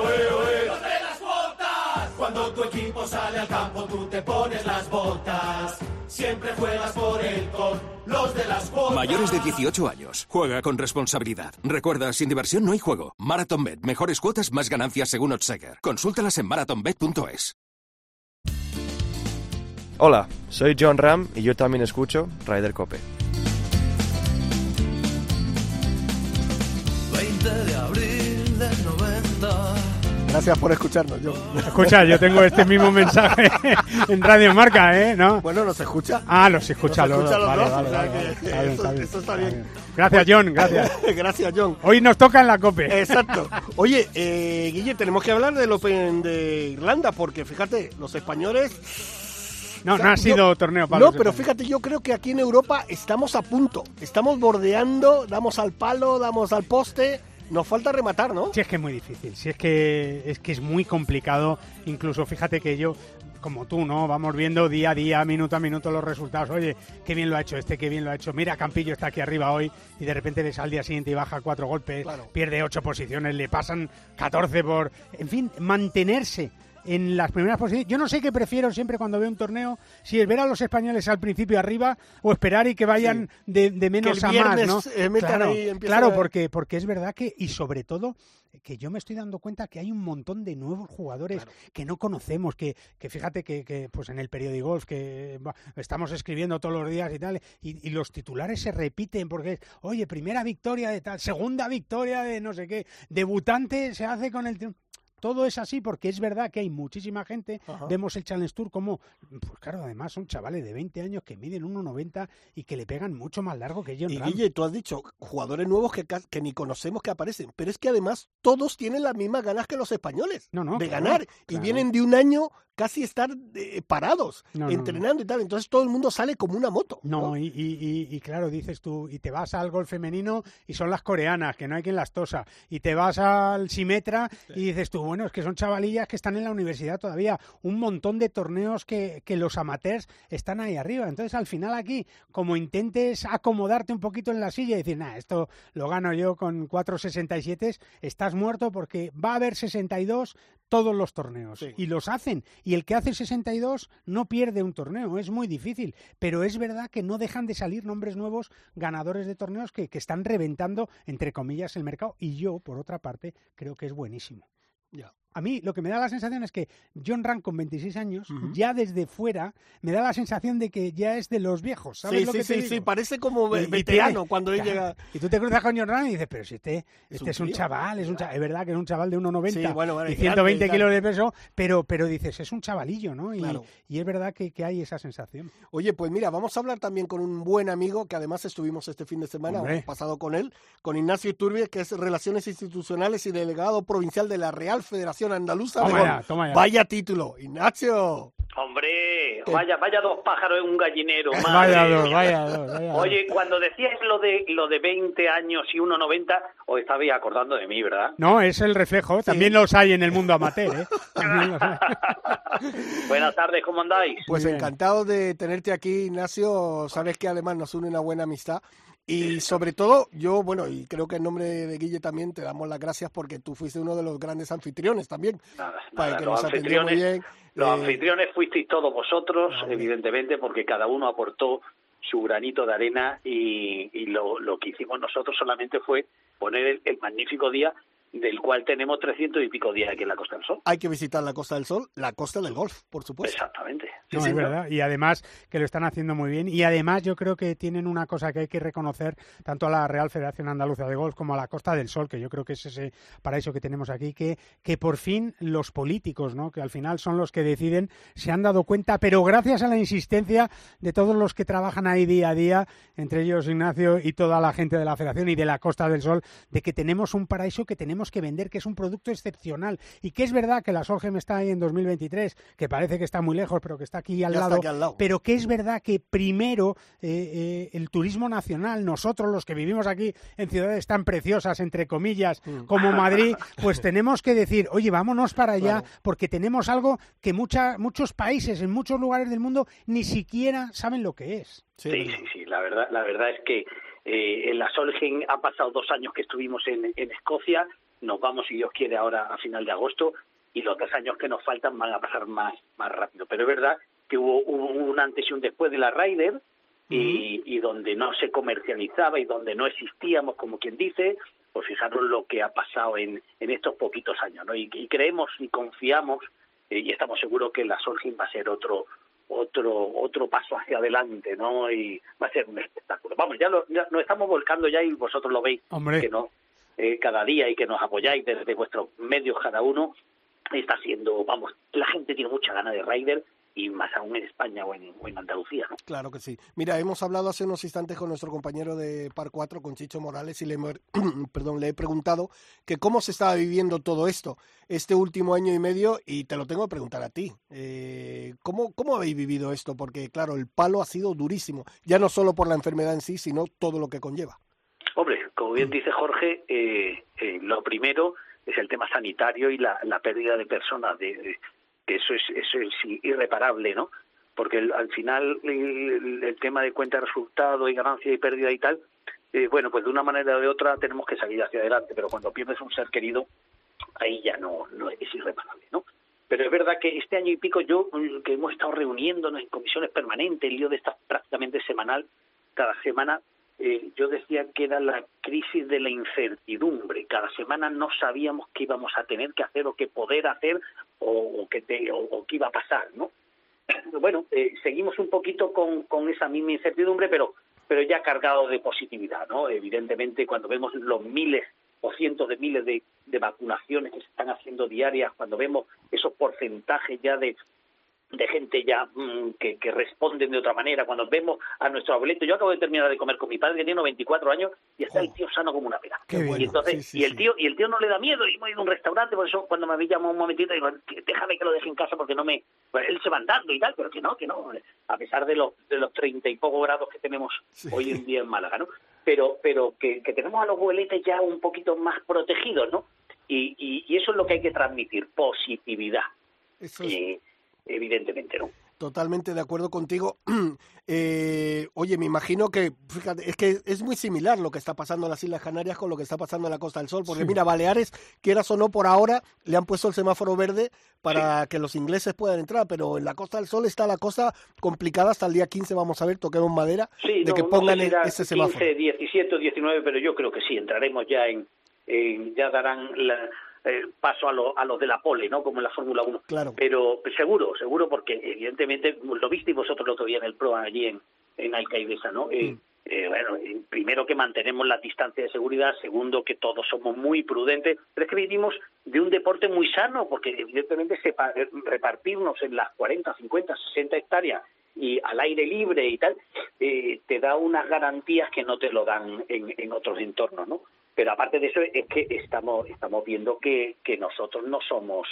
Oe, oe. Cuando tu equipo sale al campo, tú te pones las botas. Siempre juegas por el con los de las botas. Mayores de 18 años. Juega con responsabilidad. Recuerda, sin diversión no hay juego. MarathonBet. Mejores cuotas, más ganancias según Odseger. Consúltalas en marathonbet.es. Hola, soy John Ram y yo también escucho Ryder Cope. 20 de abril del 90. Gracias por escucharnos, John. Escucha, yo tengo este mismo mensaje [laughs] en Radio Marca, ¿eh? ¿No? Bueno, ¿nos escucha? Ah, los escucha los escucha los Vale, dos, vale, o sea vale, que vale. Está bien, eso- está bien. eso está bien. Gracias, John, gracias. [laughs] Gracias, John. Hoy nos toca en la COPE. Exacto. [laughs] Oye, eh, Guille, tenemos que hablar del Open de Irlanda, porque fíjate, los españoles... No, o sea, no ha yo- sido torneo para No, pero españoles. fíjate, yo creo que aquí en Europa estamos a punto. Estamos bordeando, damos al palo, damos al poste. Nos falta rematar, ¿no? Sí, es que es muy difícil. Sí, es que es que es muy complicado. Incluso fíjate que yo, como tú, ¿no? Vamos viendo día a día, minuto a minuto los resultados. Oye, qué bien lo ha hecho este, qué bien lo ha hecho. Mira, Campillo está aquí arriba hoy y de repente ves al día siguiente y baja cuatro golpes, Claro. pierde ocho posiciones, le pasan 14 por. En fin, mantenerse en las primeras posiciones. Yo no sé qué prefiero siempre cuando veo un torneo, si es ver a los españoles al principio arriba o esperar y que vayan de, de, menos a más, ¿no? Eh, claro, ahí, claro a... porque, porque es verdad que, y sobre todo, que yo me estoy dando cuenta que hay un montón de nuevos jugadores claro. que no conocemos, que, que fíjate que, que, pues en el periódico golf que estamos escribiendo todos los días y tal, y, y, los titulares se repiten porque es, oye, primera victoria de tal, segunda victoria de no sé qué, debutante se hace con el todo es así porque es verdad que hay muchísima gente. Ajá. Vemos el Challenge Tour como, pues claro, además son chavales de 20 años que miden 1,90 y que le pegan mucho más largo que John Y Ram. Guille, tú has dicho jugadores nuevos que, que, ni conocemos que aparecen, pero es que además todos tienen las mismas ganas que los españoles no, no, de claro, ganar claro. y vienen de un año casi estar eh, parados, No, entrenando y tal. Entonces todo el mundo sale como una moto. No. Y, y, y, claro, dices tú, y te vas al golf femenino y son las coreanas, que no hay quien las tosa. Y te vas al Simetra sí. y dices tú, bueno, es que son chavalillas que están en la universidad todavía. Un montón de torneos que, que los amateurs están ahí arriba. Entonces, al final aquí, como intentes acomodarte un poquito en la silla y decir, nah, esto lo gano yo con 4.67, estás muerto porque va a haber 62 todos los torneos. Sí. Y los hacen. Y el que hace 62 no pierde un torneo. Es muy difícil. Pero es verdad que no dejan de salir nombres nuevos ganadores de torneos que, que están reventando, entre comillas, el mercado. Y yo, por otra parte, creo que es buenísimo. Ya a mí lo que me da la sensación es que John Rank con 26 años, uh -huh. ya desde fuera, me da la sensación de que ya es de los viejos. ¿Sabes sí, lo sí, que sí, digo? sí, parece como y, veterano y te, cuando él claro, llega. Y tú te cruzas con John Rank y dices, pero si este, este es un, es un chaval, es un chaval, es verdad que es un chaval de 1,90 sí, bueno, bueno, y 120 kilos de peso, pero, pero dices, es un chavalillo, ¿no? Y, claro. y es verdad que, que, hay esa sensación. Oye, pues mira, vamos a hablar también con un buen amigo que además estuvimos este fin de semana, Hombre. pasado con él, con Ignacio Iturbe, que es Relaciones Institucionales y delegado provincial de la Real Federación Andaluza toma de ya, toma ya. Vaya título, Ignacio. Hombre, vaya, vaya dos pájaros en un gallinero. [laughs] Vaya dos, vaya dos, vaya Oye, cuando decías lo de lo de 20 años y 1,90, os estabais acordando de mí, ¿verdad? No, es el reflejo. Sí. También los hay en el mundo amateur, ¿eh? [laughs] [laughs] Buenas tardes, ¿cómo andáis? Pues encantado de tenerte aquí, Ignacio. Sabes que además nos une una buena amistad. Y sobre todo, yo, bueno, y creo que en nombre de Guille también te damos las gracias porque tú fuiste uno de los grandes anfitriones también. Nada, para nada, que los nos bien. Los Eh, anfitriones fuisteis todos vosotros, Vale. evidentemente, porque cada uno aportó su granito de arena y, y lo, lo, que hicimos nosotros solamente fue poner el, el magnífico día del cual tenemos 300 y pico días aquí en la Costa del Sol. Hay que visitar la Costa del Sol, la Costa del Golf, por supuesto. Exactamente. No, sí, es verdad. Y además que lo están haciendo muy bien. Y además yo creo que tienen una cosa que hay que reconocer tanto a la Real Federación Andaluza de Golf como a la Costa del Sol, que yo creo que es ese paraíso que tenemos aquí, que, que por fin los políticos, ¿no? que al final son los que deciden, se han dado cuenta, pero gracias a la insistencia de todos los que trabajan ahí día a día, entre ellos Ignacio y toda la gente de la Federación y de la Costa del Sol, de que tenemos un paraíso que tenemos que vender, que es un producto excepcional. Y que es verdad que la Solgem está ahí en 2023, que parece que está muy lejos, pero que está aquí al, lado, aquí al lado, Pero que es verdad que primero eh, eh, el turismo nacional, nosotros los que vivimos aquí en ciudades tan preciosas, entre comillas, mm. como [laughs] Madrid, pues tenemos que decir, oye, vámonos para allá, claro. porque tenemos algo que mucha, muchos países, en muchos lugares del mundo, ni siquiera saben lo que es. Sí, sí, sí. sí. La, verdad, la verdad es que eh, en la Solgen ha pasado dos años que estuvimos en, en Escocia, nos vamos, si Dios quiere, ahora a final de agosto y los dos años que nos faltan van a pasar más, más rápido. Pero es verdad que hubo, hubo un antes y un después de la Ryder y, y, donde no se comercializaba y donde no existíamos, como quien dice, pues fijaros lo que ha pasado en, en estos poquitos años. ¿no? Y, y creemos y confiamos eh, y estamos seguros que la Solheim va a ser otro otro otro paso hacia adelante, ¿no? Y va a ser un espectáculo. Vamos, ya, lo, ya nos estamos volcando ya y vosotros lo veis, Hombre. que no eh, cada día y que nos apoyáis desde vuestros medios cada uno, está siendo, vamos, la gente tiene mucha gana de Ryder y más aún en España o en, o en, Andalucía. Claro que sí. Mira, hemos hablado hace unos instantes con nuestro compañero de Par 4, con Chicho Morales, y le, [clears throat] perdón, le he preguntado que cómo se estaba viviendo todo esto este último año y medio, y te lo tengo que preguntar a ti. Eh, ¿cómo, ¿Cómo habéis vivido esto? Porque, claro, el palo ha sido durísimo, ya no solo por la enfermedad en sí, sino todo lo que conlleva. Hombre, como bien dice Jorge, eh, eh, lo primero es el tema sanitario y la, pérdida de personas, de, que eso es, eso es irreparable, ¿no? Porque el, al final el, el, tema de cuenta de resultado y ganancia y pérdida y tal, eh, bueno, pues de una manera o de otra tenemos que salir hacia adelante, pero cuando pierdes un ser querido, ahí ya no, no es irreparable, ¿no? pero es verdad que este año y pico yo, mm, que hemos estado reuniéndonos en comisiones permanentes, el lío de esta prácticamente semanal, cada semana, eh, yo decía que era la crisis de la incertidumbre. Cada semana no sabíamos qué íbamos a tener que hacer o qué poder hacer o, qué, te, o, qué iba a pasar, ¿no? [clears throat] Bueno, eh, seguimos un poquito con, con esa misma incertidumbre, pero, pero ya cargado de positividad, ¿no? Evidentemente, cuando vemos los miles o cientos de miles de, de vacunaciones que se están haciendo diarias, cuando vemos esos porcentajes ya de de gente ya mm, que, que, responden de otra manera. Cuando vemos a nuestro abuelito, yo acabo de terminar de comer con mi padre que tiene 24 años y está el oh. tío sano como una pera. y entonces, y el tío y el tío no le da miedo y hemos ido a un restaurante, por eso cuando me había llamado un momentito digo, déjame que lo deje en casa porque no me pues él se va andando y tal, pero que no, que no, a pesar de los de los treinta y pocos grados que tenemos hoy en día en Málaga, ¿no? Pero pero que, que tenemos a los abuelitos ya un poquito más protegidos, ¿no? Y, y, eso es lo que hay que transmitir, positividad. Eso evidentemente no. Totalmente de acuerdo contigo. [clears throat] Eh, oye, me imagino que, fíjate, es que es muy similar lo que está pasando en las Islas Canarias con lo que está pasando en la Costa del Sol, porque mira, Baleares, quieras o no, por ahora le han puesto el semáforo verde para que los ingleses puedan entrar, pero en la Costa del Sol está la cosa complicada hasta el día 15, vamos a ver, toquemos madera, de que pongan ese semáforo. 15, 17 o 19, pero yo creo que sí, entraremos ya en, en ya darán la, eh, paso a, lo, a los de la pole, ¿no? Como en la Fórmula 1. Claro. Pero seguro, seguro, porque evidentemente lo visteis vosotros lo que había en el Pro allí en, en Alcaidesa, ¿no? Eh, mm. Eh, bueno, primero que mantenemos la distancia de seguridad, segundo que todos somos muy prudentes, pero es que vivimos de un deporte muy sano, porque evidentemente repartirnos en las 40, 50, 60 hectáreas y al aire libre y tal, te da unas garantías que no te lo dan en, en otros entornos, ¿no? Pero aparte de eso es que estamos, estamos viendo que, que nosotros no somos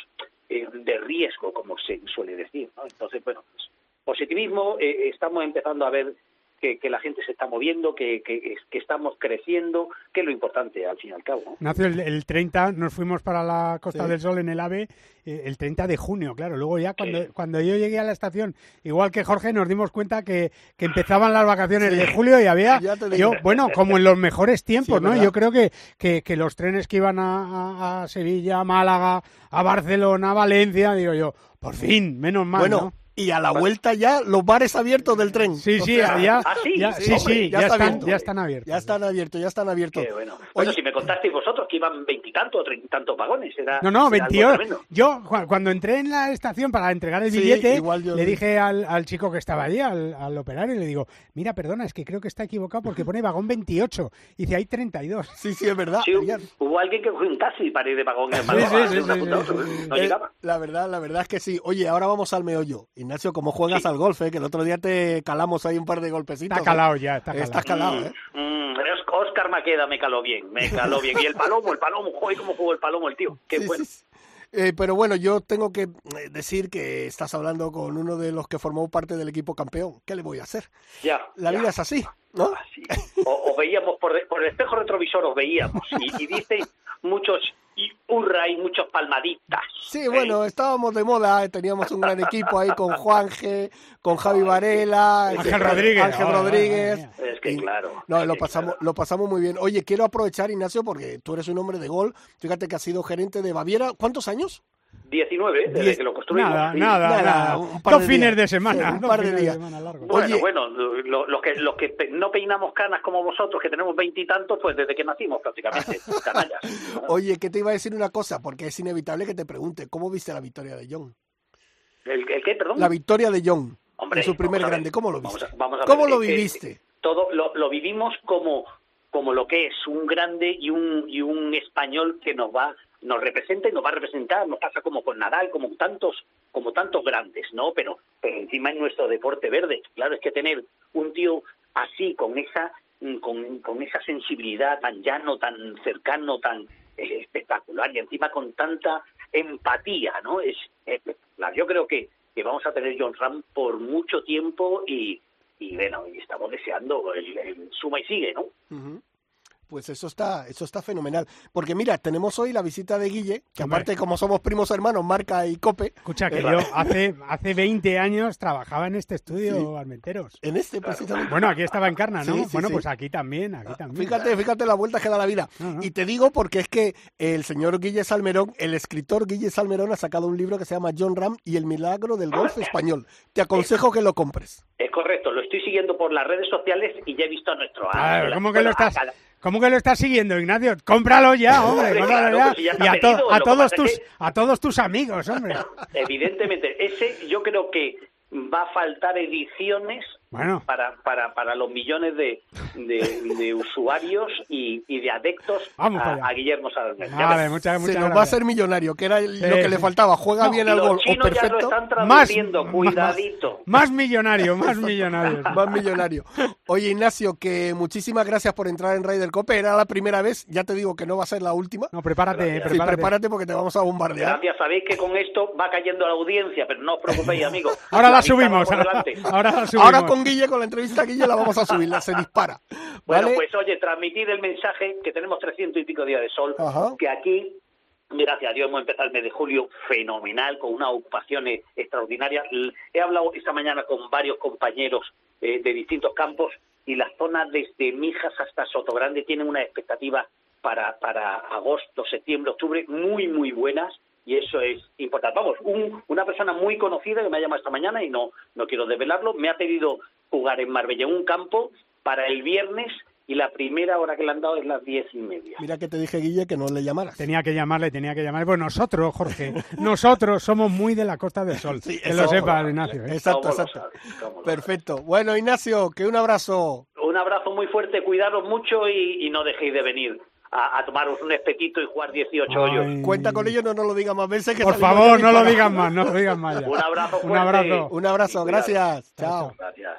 eh, de riesgo, como se suele decir. ¿no? Entonces, bueno, pues, positivismo, eh, estamos empezando a ver que, la gente se está moviendo, que, que, estamos creciendo, que es lo importante al fin y al cabo. Nació el, 30, nos fuimos para la Costa del Sol en el AVE eh, el 30 de junio, claro. Luego ya cuando, cuando yo llegué a la estación, igual que Jorge, nos dimos cuenta que, que empezaban las vacaciones de julio y había, [laughs] yo, bueno, como en los mejores tiempos, ¿no? Yo creo que, que, que, los trenes que iban a, a, Sevilla, a Málaga, a Barcelona, a Valencia, digo yo, por fin, menos mal, bueno, y a la vuelta ya los bares abiertos del tren. Sí, sí, ya, ¿Ah, sí? ya, sí, sí, ya, están, ya están abiertos. Ya están abiertos, ya están abiertos. bueno. bueno, si me contasteis vosotros que iban veintitantos o treintitantos vagones, era, No, no, veintiocho. Yo, cuando entré en la estación para entregar el billete, le dije al, al, chico que estaba allí, al, al, operario, le digo, mira, perdona, es que creo que está equivocado porque pone vagón 28. Y dice, hay 32. Sí, sí, es verdad. hubo alguien que cogió un taxi para ir de vagón en vagón. Sí, sí, sí, no llegaba. La verdad, la verdad es que sí. Oye, ahora vamos al meollo. Ignacio, ¿cómo juegas al golf? Eh? Que el otro día te calamos ahí un par de golpecitos. Está calado ya, está calado. Estás calado, ¿eh? Mm, Oscar Maqueda me caló bien, me caló bien. Y el palomo, el palomo, joder, cómo jugó el palomo el tío. Qué bueno. Eh, pero bueno, yo tengo que eh, decir que estás hablando con uno de los que formó parte del equipo campeón. ¿Qué le voy a hacer? Ya. La vida es así, ¿no? Así. O, veíamos por, por, el espejo retrovisor, os veíamos. Y, y dice muchos y hurra y muchos palmaditas. Sí, bueno, estábamos de moda, teníamos un gran equipo ahí con Juanje, con Javi Varela, Ángel Rodríguez. Ángel Rodríguez. Es que claro. No, lo pasamos, lo pasamos muy bien. Oye, quiero aprovechar, Ignacio, porque tú eres un hombre de gol. Fíjate que has sido gerente de Baviera. ¿Cuántos años? 19, desde que lo construimos. Nada, nada, nada. Dos fines de semana. un par de días. bueno, bueno, los que, los que no peinamos canas como vosotros, que tenemos veintitantos, pues desde que nacimos prácticamente, [laughs] canallas. Oye, que te iba a decir una cosa, porque es inevitable que te pregunte, ¿cómo viste la victoria de John? ¿El, qué, perdón? La victoria de John. Hombre, en su primer grande, ¿cómo lo viste? ¿Cómo lo viviste? todo lo, lo vivimos como como lo que es un grande y un y un español que nos va nos representa y nos va a representar, nos pasa como con Nadal, como tantos, como tantos grandes, ¿no? Pero, encima en nuestro deporte verde, claro, es que tener un tío así, con esa, con, con esa sensibilidad tan llano, tan cercano, tan eh, espectacular, y encima con tanta empatía, ¿no? Es espectacular. Yo creo que, que vamos a tener John Ram por mucho tiempo y, y bueno, y estamos deseando el, suma y sigue, ¿no? Pues eso está, eso está fenomenal. Porque mira, tenemos hoy la visita de Guille, que Hombre. aparte como somos primos hermanos, Marca y Cope, Escucha, que Eh, yo [laughs] hace, hace 20 años trabajaba en este estudio, Sí. Almenteros. en este precisamente. Bueno, aquí estaba en Carna, ¿no? Sí, sí, bueno, sí. pues aquí también, aquí también. Fíjate, fíjate la vuelta que da la vida. No, no. Y te digo porque es que el señor Guille Salmerón, el escritor Guille Salmerón, ha sacado un libro que se llama John Ram y el milagro del golf español. Te aconsejo que lo compres. Es correcto, lo estoy siguiendo por las redes sociales y ya he visto a nuestro Claro, Ángel. ¿cómo que lo estás? a cada- ¿Cómo que lo estás siguiendo, Ignacio? Cómpralo ya, hombre, cómpralo claro, ya. y a, to- pedido, a todos tus que- a todos tus amigos, hombre. [laughs] Evidentemente, ese yo creo que va a faltar ediciones Bueno. para, para, para los millones de, de, de usuarios y, y de adeptos Vamos a, Guillermo Salmer. Vale, muchas, Se nos va a hacer millonario, que era lo Sí, que le faltaba. Juega No, bien al gol o chinos ya lo perfecto. están Más- cuidadito. Más millonario, más millonario. [laughs] Más millonario. Oye, Ignacio, que muchísimas gracias por entrar en Ryder Cope. Era la primera vez, ya te digo que no va a ser la última. No, prepárate. Sí, prepárate. prepárate porque te vamos a bombardear. Gracias, sabéis que con esto va cayendo la audiencia, pero no os preocupéis, [laughs] amigos. Ahora la subimos. delante. Ahora la subimos. Ahora con Guille, con la entrevista a Guille, la vamos a subir, la se dispara. [laughs] Bueno, pues oye, transmitir el mensaje que tenemos 300 y pico días de sol, Ajá. que aquí, gracias a Dios, hemos empezado el mes de julio fenomenal, con unas ocupaciones extraordinarias. He hablado esta mañana con varios compañeros eh, de distintos campos y las zonas desde Mijas hasta Sotogrande tienen una expectativa para, para agosto, septiembre, octubre muy, muy buenas. Y eso es importante. Vamos, un- una persona muy conocida que me ha llamado esta mañana y no, no quiero desvelarlo, me ha pedido jugar en Marbella en un campo para el viernes y la primera hora que le han dado es las diez y media. Mira que te dije, Guille, que no le llamaras. Tenía que llamarle, tenía que llamarle. Pues nosotros, Jorge, nosotros somos muy de la Costa del Sol. [laughs] Sí, que lo sepas, Ignacio. ¿eh? Exacto, ¿Cómo lo exacto. Perfecto. Bueno, Ignacio, que un abrazo. Un abrazo muy fuerte, cuidaros mucho y, y no dejéis de venir a, a tomaros un espetito y jugar 18 hoyos. Ay. Cuenta con ello, no nos lo digas más veces. Que Por favor, no lo digas más, no lo digas más ya. [laughs] Un abrazo Un fuerte. abrazo. Un abrazo, Y cuidado. gracias. Chao. Gracias.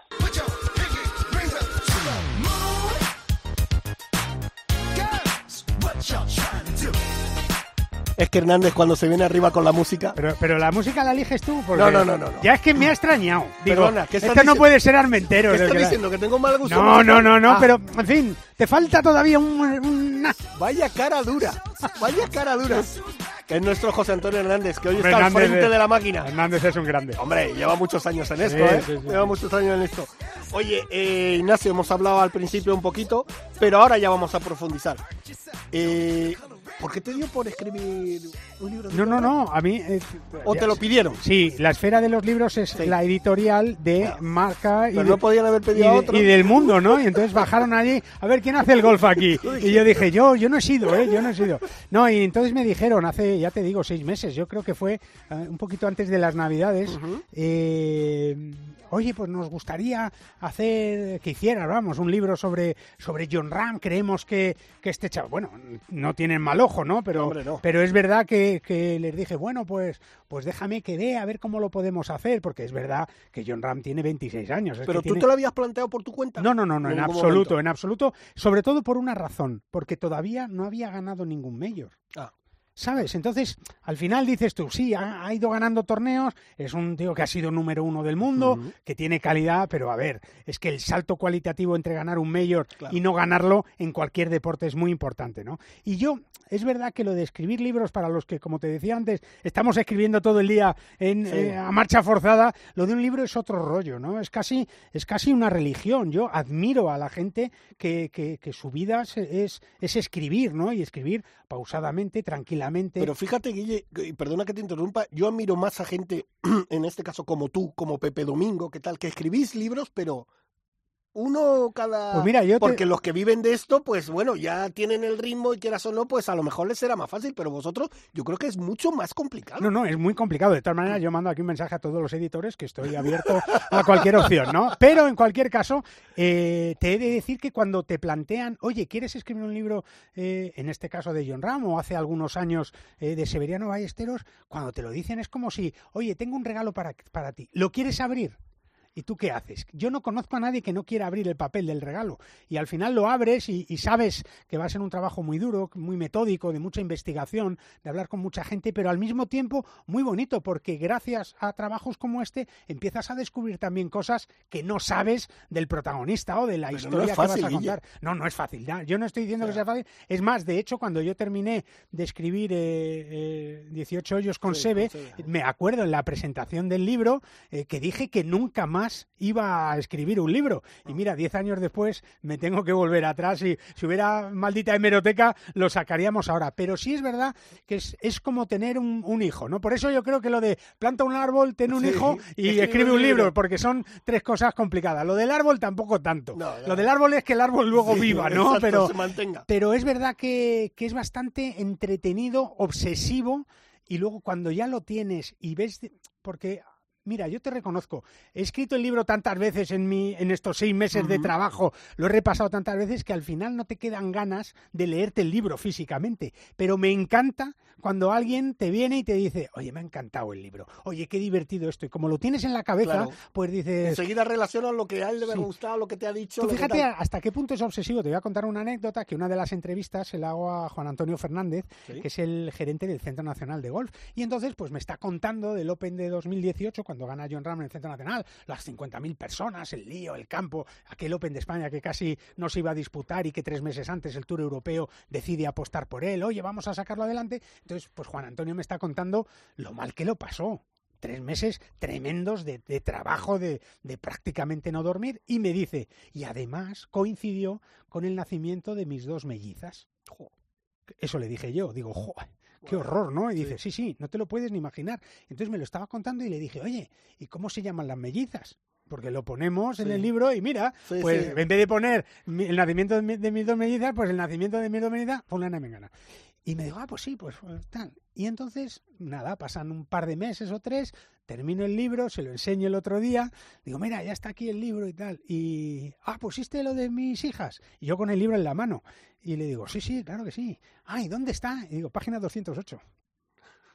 Es que Hernández, cuando se viene arriba con la música. Pero, pero la música la eliges tú. Porque No, no, no, no, no. Ya es que me ha extrañado. Digo, Perdona, ¿qué estás esto no puede ser Armentero. ¿Qué del estás que la- diciendo? ¿Que tengo mal gusto? No, no, no, no, Ah, pero en fin, te falta todavía un, una- Vaya cara dura. Vaya cara dura. Es nuestro José Antonio Hernández, que hoy está al Hernández frente de- de la máquina. Hernández es un grande. Hombre, lleva muchos años en esto, Sí, ¿eh? sí, sí. Lleva muchos años en esto. Oye, eh, Ignacio, hemos hablado al principio un poquito, pero ahora ya vamos a profundizar. Eh, ¿Por qué te dio por escribir un libro? de No, no, no, a mí... eh, ¿O te lo pidieron? Sí, la esfera de los libros es Sí. la editorial de marca y, Pero de- no podían haber y, pedido a otro. y del mundo, ¿no? Y entonces bajaron allí, a ver, ¿quién hace el golf aquí? [laughs] Y yo dije, yo, yo no he sido, ¿eh? Yo no he sido. No, y entonces me dijeron, hace, ya te digo, seis meses, yo creo que fue eh, un poquito antes de las Navidades, eh, oye, pues nos gustaría hacer, que hicieras, vamos, un libro sobre, sobre John Ram, creemos que, que este chaval, bueno, no tienen mal ojo, ¿no? Pero, Hombre, no. pero es verdad que, que les dije, bueno, pues, pues déjame que vea a ver cómo lo podemos hacer, porque es verdad que John Ram tiene 26 años. es Pero que tú tiene- te lo habías planteado por tu cuenta. no, no, no, no, en, absoluto, momento. en absoluto. Sobre todo por una razón, porque todavía no había ganado ningún mayor. Ah. ¿Sabes? Entonces, al final dices tú, sí, ha, ha ido ganando torneos, es un tío que ha sido número uno del mundo, que tiene calidad, pero a ver, es que el salto cualitativo entre ganar un mayor Claro. y no ganarlo en cualquier deporte es muy importante, ¿no? Y yo, es verdad que lo de escribir libros para los que, como te decía antes, estamos escribiendo todo el día en, Sí. eh, a marcha forzada, lo de un libro es otro rollo, ¿no? Es casi, es casi una religión. Yo admiro a la gente que, que, que su vida es, es escribir, ¿no? Y escribir pausadamente, tranquilamente. Pero fíjate, Guille, perdona que te interrumpa, yo admiro más a gente, [clears throat] en este caso como tú, como Pepe Domingo, que tal, que escribís libros, pero uno cada... Pues mira, yo te- Porque los que viven de esto, pues bueno, ya tienen el ritmo y quieras o no, pues a lo mejor les será más fácil, pero vosotros yo creo que es mucho más complicado. No, no, es muy complicado. De todas maneras, yo mando aquí un mensaje a todos los editores que estoy abierto a cualquier opción, ¿no? Pero en cualquier caso, eh, te he de decir que cuando te plantean, oye, ¿quieres escribir un libro, eh, en este caso de John Ram o hace algunos años eh, de Severiano Ballesteros, cuando te lo dicen es como si, oye, tengo un regalo para, para ti, ¿lo quieres abrir? ¿Y tú qué haces? Yo no conozco a nadie que no quiera abrir el papel del regalo. Y al final lo abres y, y, sabes que va a ser un trabajo muy duro, muy metódico, de mucha investigación, de hablar con mucha gente, pero al mismo tiempo muy bonito, porque gracias a trabajos como este empiezas a descubrir también cosas que no sabes del protagonista o de la Pero historia no es que vas a Guille. contar. No, no es fácil. Yo no estoy diciendo que sea fácil. Es más, de hecho, cuando yo terminé de escribir eh, eh, 18 hoyos con Sí, Sebe, con Sebe. me acuerdo en la presentación del libro eh, que dije que nunca más iba a escribir un libro. Y mira, 10 años después me tengo que volver atrás y si hubiera maldita hemeroteca lo sacaríamos ahora. Pero sí es verdad que es, es como tener un, un hijo, ¿no? Por eso yo creo que lo de planta un árbol, ten un Sí, hijo y [laughs] escribe un libro, libro. porque son tres cosas complicadas. Lo del árbol tampoco tanto. No, no. Lo del árbol es que el árbol luego Sí, viva, ¿no? Pero, se mantenga. pero es verdad que, que es bastante entretenido, obsesivo, y luego cuando ya lo tienes y ves, porque mira, yo te reconozco, he escrito el libro tantas veces en, mi, en estos seis meses de trabajo, lo he repasado tantas veces que al final no te quedan ganas de leerte el libro físicamente, pero me encanta cuando alguien te viene y te dice, oye, me ha encantado el libro, oye, qué divertido esto, y como lo tienes en la cabeza, Claro. pues dices... Enseguida relacionas lo que a él le ha Sí. gustado, lo que te ha dicho. Tú lo fíjate hasta qué punto es obsesivo. Te voy a contar una anécdota que una de las entrevistas se la hago a Juan Antonio Fernández, Sí. que es el gerente del Centro Nacional de Golf. Y entonces, pues me está contando del Open de 2018, cuando gana John Ram en el Centro Nacional, las 50.000 personas, el lío, el campo, aquel Open de España que casi no se iba a disputar y que tres meses antes el Tour Europeo decide apostar por él. Oye, vamos a sacarlo adelante. Entonces, pues Juan Antonio me está contando lo mal que lo pasó tres meses tremendos de, trabajo, de, prácticamente no dormir, y me dice, y además coincidió con el nacimiento de mis dos mellizas. Eso le dije yo, digo, jo, qué horror, ¿no? Y dice, sí, sí, no te lo puedes ni imaginar. Entonces me lo estaba contando y le dije, oye, ¿y cómo se llaman las mellizas? Porque lo ponemos en el libro y mira, Sí, pues sí. en vez de poner el nacimiento de, mi- de mis dos mellizas, pues el nacimiento de mis dos mellizas, fulana mengana. Y me dijo, ah, pues sí, pues eh, tal. Y entonces, nada, pasan un par de meses o tres, termino el libro, se lo enseño el otro día, digo, mira, ya está aquí el libro y tal. Y, ah, pusiste lo de mis hijas. Y yo con el libro en la mano. Y le digo, sí, sí, claro que sí. Ah, ¿y dónde está? Y digo, página 208.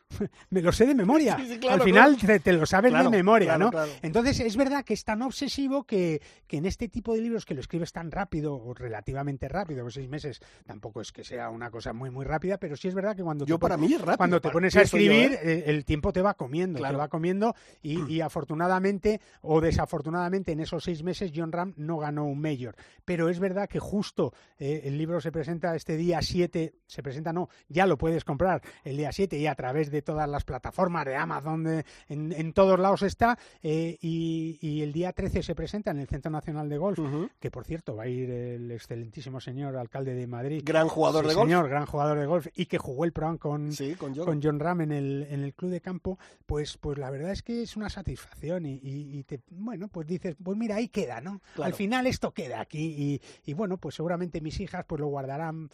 [laughs] Me lo sé de memoria. Sí, sí, claro, Al final claro. te, te lo sabes Claro, de memoria, ¿no? Entonces es verdad que es tan obsesivo que, que en este tipo de libros que lo escribes tan rápido o relativamente rápido, pues seis meses tampoco es que sea una cosa muy muy rápida, pero sí es verdad que cuando Yo te para mí es rápido. cuando te pones a yo, escribir, ¿eh? eh, el tiempo te va comiendo, Claro. te va comiendo y, y [clears throat] afortunadamente o desafortunadamente en esos seis meses John Ram no ganó un mayor. Pero es verdad que justo eh, el libro se presenta este día 7, se presenta no, ya lo puedes comprar el día 7 y a través de todas las plataformas de Amazon, de- en, en todos lados está eh, y, y el día 13 se presenta en el Centro Nacional de Golf, que por cierto va a ir el excelentísimo señor alcalde de Madrid. Gran jugador Sí, de golf. señor, gran jugador de golf y que jugó el Pro con, Sí, con John. con John Ram en el, en el club de campo, pues, pues la verdad es que es una satisfacción y, y- y te, bueno, pues dices, pues mira, ahí queda, ¿no? Claro. Al final esto queda aquí y, y bueno, pues seguramente mis hijas pues lo guardarán,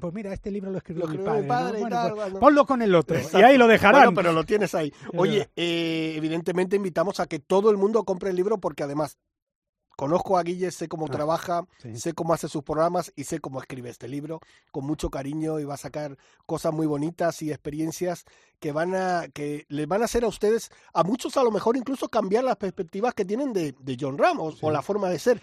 pues mira, este libro lo escribió, Lo mi escribió mi padre, Bueno, tal, pues bueno. ponlo con el otro y ahí lo dejarán. Bueno, pero lo tienes ahí. [laughs] Oye, eh, evidentemente invitamos a que todo el mundo compre el libro porque además conozco a Guille, sé cómo Ah, trabaja, sí. sé cómo hace sus programas y sé cómo escribe este libro con mucho cariño y va a sacar cosas muy bonitas y experiencias que van a que les van a hacer a ustedes a muchos a lo mejor incluso cambiar las perspectivas que tienen de, de John Ramos o la forma de ser.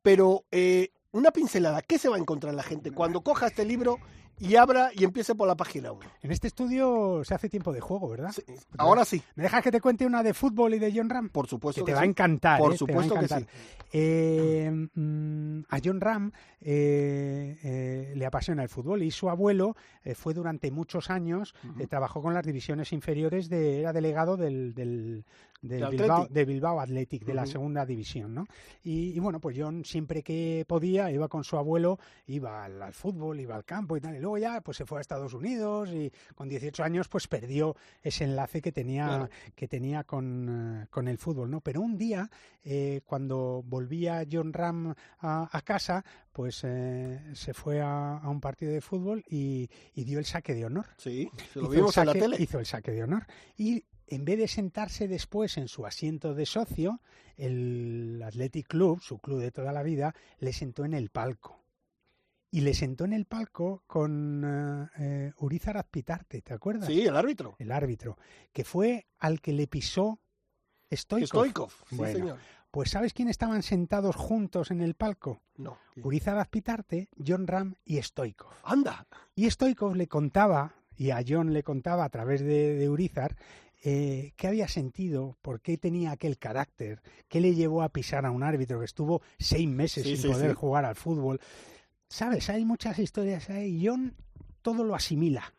Pero eh, una pincelada, ¿qué se va a encontrar la gente cuando coja este libro y abra y empiece por la página 1? En este estudio se hace tiempo de juego, ¿verdad? Ahora sí, ¿Me dejas que te cuente una de fútbol y de John Ram? por supuesto que que te va a sí. encantar. Por ¿eh? Va a supuesto que encantar. Eh, mm, a John Ram eh, le apasiona el fútbol y su abuelo fue durante muchos años, trabajó con las divisiones inferiores, de, era delegado del, del, del De Bilbao, Athletic. de Bilbao Athletic, de la segunda división. ¿no? Y, y bueno, pues John siempre que podía iba con su abuelo, iba al, al fútbol, iba al campo y tal. Y luego ya pues se fue a Estados Unidos y con 18 años pues perdió ese enlace que tenía, Claro. que tenía con, eh, con el fútbol. ¿no? Pero un día, eh, cuando volvía John Ram a, a casa, pues eh, se fue a, a un partido de fútbol y, y dio el saque de honor. Sí, lo Hizo vimos el en la saque- tele. Hizo el saque de honor. Y en vez de sentarse después en su asiento de socio, el Athletic Club, su club de toda la vida, le sentó en el palco. Y le sentó en el palco con eh, eh, Urizar Azpitarte, ¿te acuerdas? Sí, el árbitro. El árbitro, que fue al que le pisó Stoikov. Stoikov, sí, Bueno, señor. Pues ¿sabes quién estaban sentados juntos en el palco? No. Urizar Azpitarte, John Ram y Stoikov. Anda. Y Stoikov le contaba, y a John le contaba a través de, de Urizar, eh, qué había sentido, por qué tenía aquel carácter, qué le llevó a pisar a un árbitro que estuvo seis meses Sí, sin sí, poder sí. jugar al fútbol. Sabes, hay muchas historias ahí. John todo lo asimila.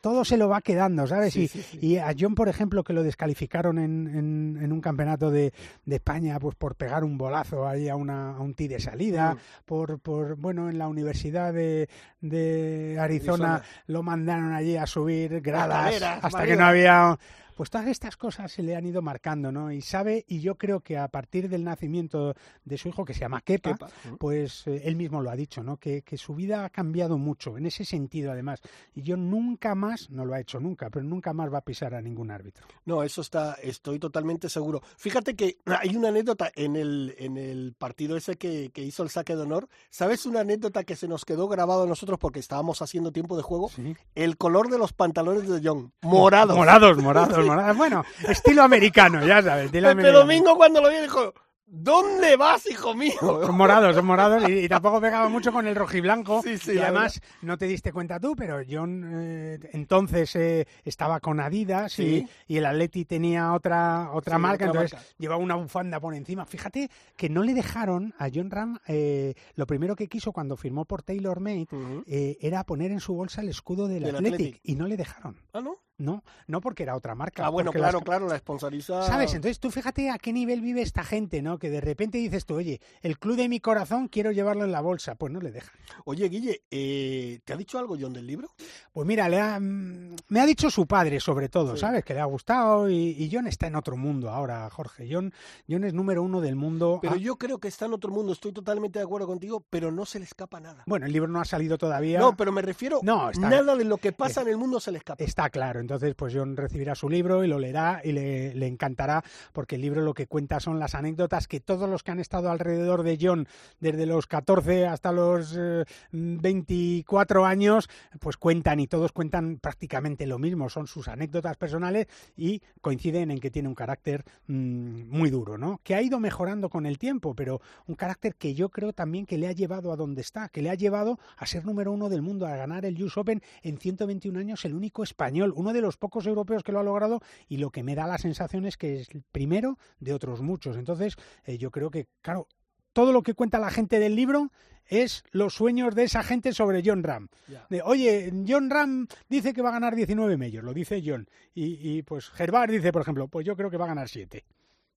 Todo se lo va quedando, ¿sabes? Sí, y, sí, sí. y a John, por ejemplo, que lo descalificaron en, en- en un campeonato de, de España pues por pegar un bolazo ahí a, una, a un tee de salida, Mm. por, por, bueno, en la Universidad de, de Arizona, Arizona. lo mandaron allí a subir gradas hasta que no había... Pues todas estas cosas se le han ido marcando, ¿no? Y sabe, y yo creo que a partir del nacimiento de su hijo, que se llama Kepa, Kepa, pues eh, él mismo lo ha dicho, ¿no? Que, que su vida ha cambiado mucho, en ese sentido además. Y yo nunca más, no lo ha hecho nunca, pero nunca más va a pisar a ningún árbitro. No, eso está, estoy totalmente seguro. Fíjate que [clears throat] hay una anécdota en el, en el partido ese que, que hizo el saque de honor. ¿Sabes una anécdota que se nos quedó grabado a nosotros porque estábamos haciendo tiempo de juego? Sí. El color de los pantalones de John, morados. Morados, morados, [laughs] Bueno, estilo americano, ya sabes. Estilo americano. Domingo cuando lo vio dijo, ¿dónde vas, hijo mío? Son morados, son morados y, y tampoco pegaba mucho con el rojiblanco. Sí, sí, y además, no te diste cuenta tú, pero John eh, entonces eh, estaba con Adidas Sí. y, y el Atleti tenía otra, otra marca, otra entonces marca. llevaba una bufanda por encima. Fíjate que no le dejaron a John Ram, eh, lo primero que quiso cuando firmó por Taylor Made eh, era poner en su bolsa el escudo del, Del Athletic, Athletic. y no le dejaron. Ah, ¿no? No, no porque era otra marca. Ah, bueno, las claro, claro, la sponsoriza. ¿Sabes? Entonces tú fíjate a qué nivel vive esta gente, ¿no? Que de repente dices tú, oye, el club de mi corazón quiero llevarlo en la bolsa. Pues no le dejan. Oye, Guille, eh, ¿te ha dicho algo John del libro? Pues mira, le ha, mm, me ha dicho su padre sobre todo, Sí. ¿sabes? Que le ha gustado y, y John está en otro mundo ahora, Jorge. John, John es número uno del mundo. Pero Ah, yo creo que está en otro mundo, estoy totalmente de acuerdo contigo, pero no se le escapa nada. Bueno, el libro no ha salido todavía. No, pero me refiero, No, está- nada de lo que pasa en el mundo se le escapa. Está claro, entonces pues John recibirá su libro y lo leerá y le, encantará porque el libro lo que cuenta son las anécdotas que todos los que han estado alrededor de John desde los 14 hasta los eh, 24 años pues cuentan y todos cuentan prácticamente lo mismo, son sus anécdotas personales y coinciden en que tiene un carácter mm, muy duro, ¿no? Que ha ido mejorando con el tiempo, pero un carácter que yo creo también que le ha llevado a donde está, que le ha llevado a ser número uno del mundo, a ganar el US Open en 121 años, el único español, uno de los pocos europeos que lo ha logrado y lo que me da la sensación es que es el primero de otros muchos. Entonces, eh, yo creo que, claro, todo lo que cuenta la gente del libro es los sueños de esa gente sobre John Ram. De, Oye, John Ram dice que va a ganar 19 medios, lo dice John. Y, y pues Gervard dice, por ejemplo, pues yo creo que va a ganar 7.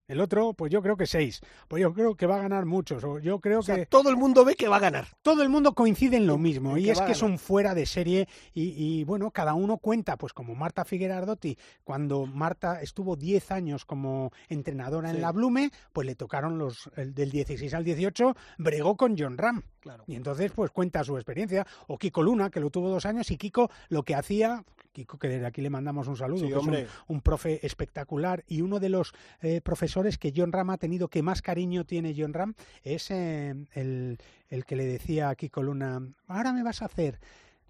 El otro, pues yo creo que 6. Pues yo creo que va a ganar muchos. O yo creo O sea, que todo el mundo ve que va a ganar. todo el mundo coincide en lo mismo en y que es que son fuera de serie y, y, bueno, cada uno cuenta, pues como Marta Figuerardotti, cuando Marta estuvo 10 años como entrenadora Sí. en la Blume, pues le tocaron los el del 16 al 18, bregó con John Ram. Claro. Y entonces, pues cuenta su experiencia. O Kiko Luna, que lo tuvo dos años, y Kiko lo que hacía, Kiko, que desde aquí le mandamos un saludo, Sí, que es un- profe espectacular y uno de los eh, profesores que John Ram ha tenido que más cariño tiene John Ram es eh, el, el que le decía a Kiko Luna, ahora me vas a hacer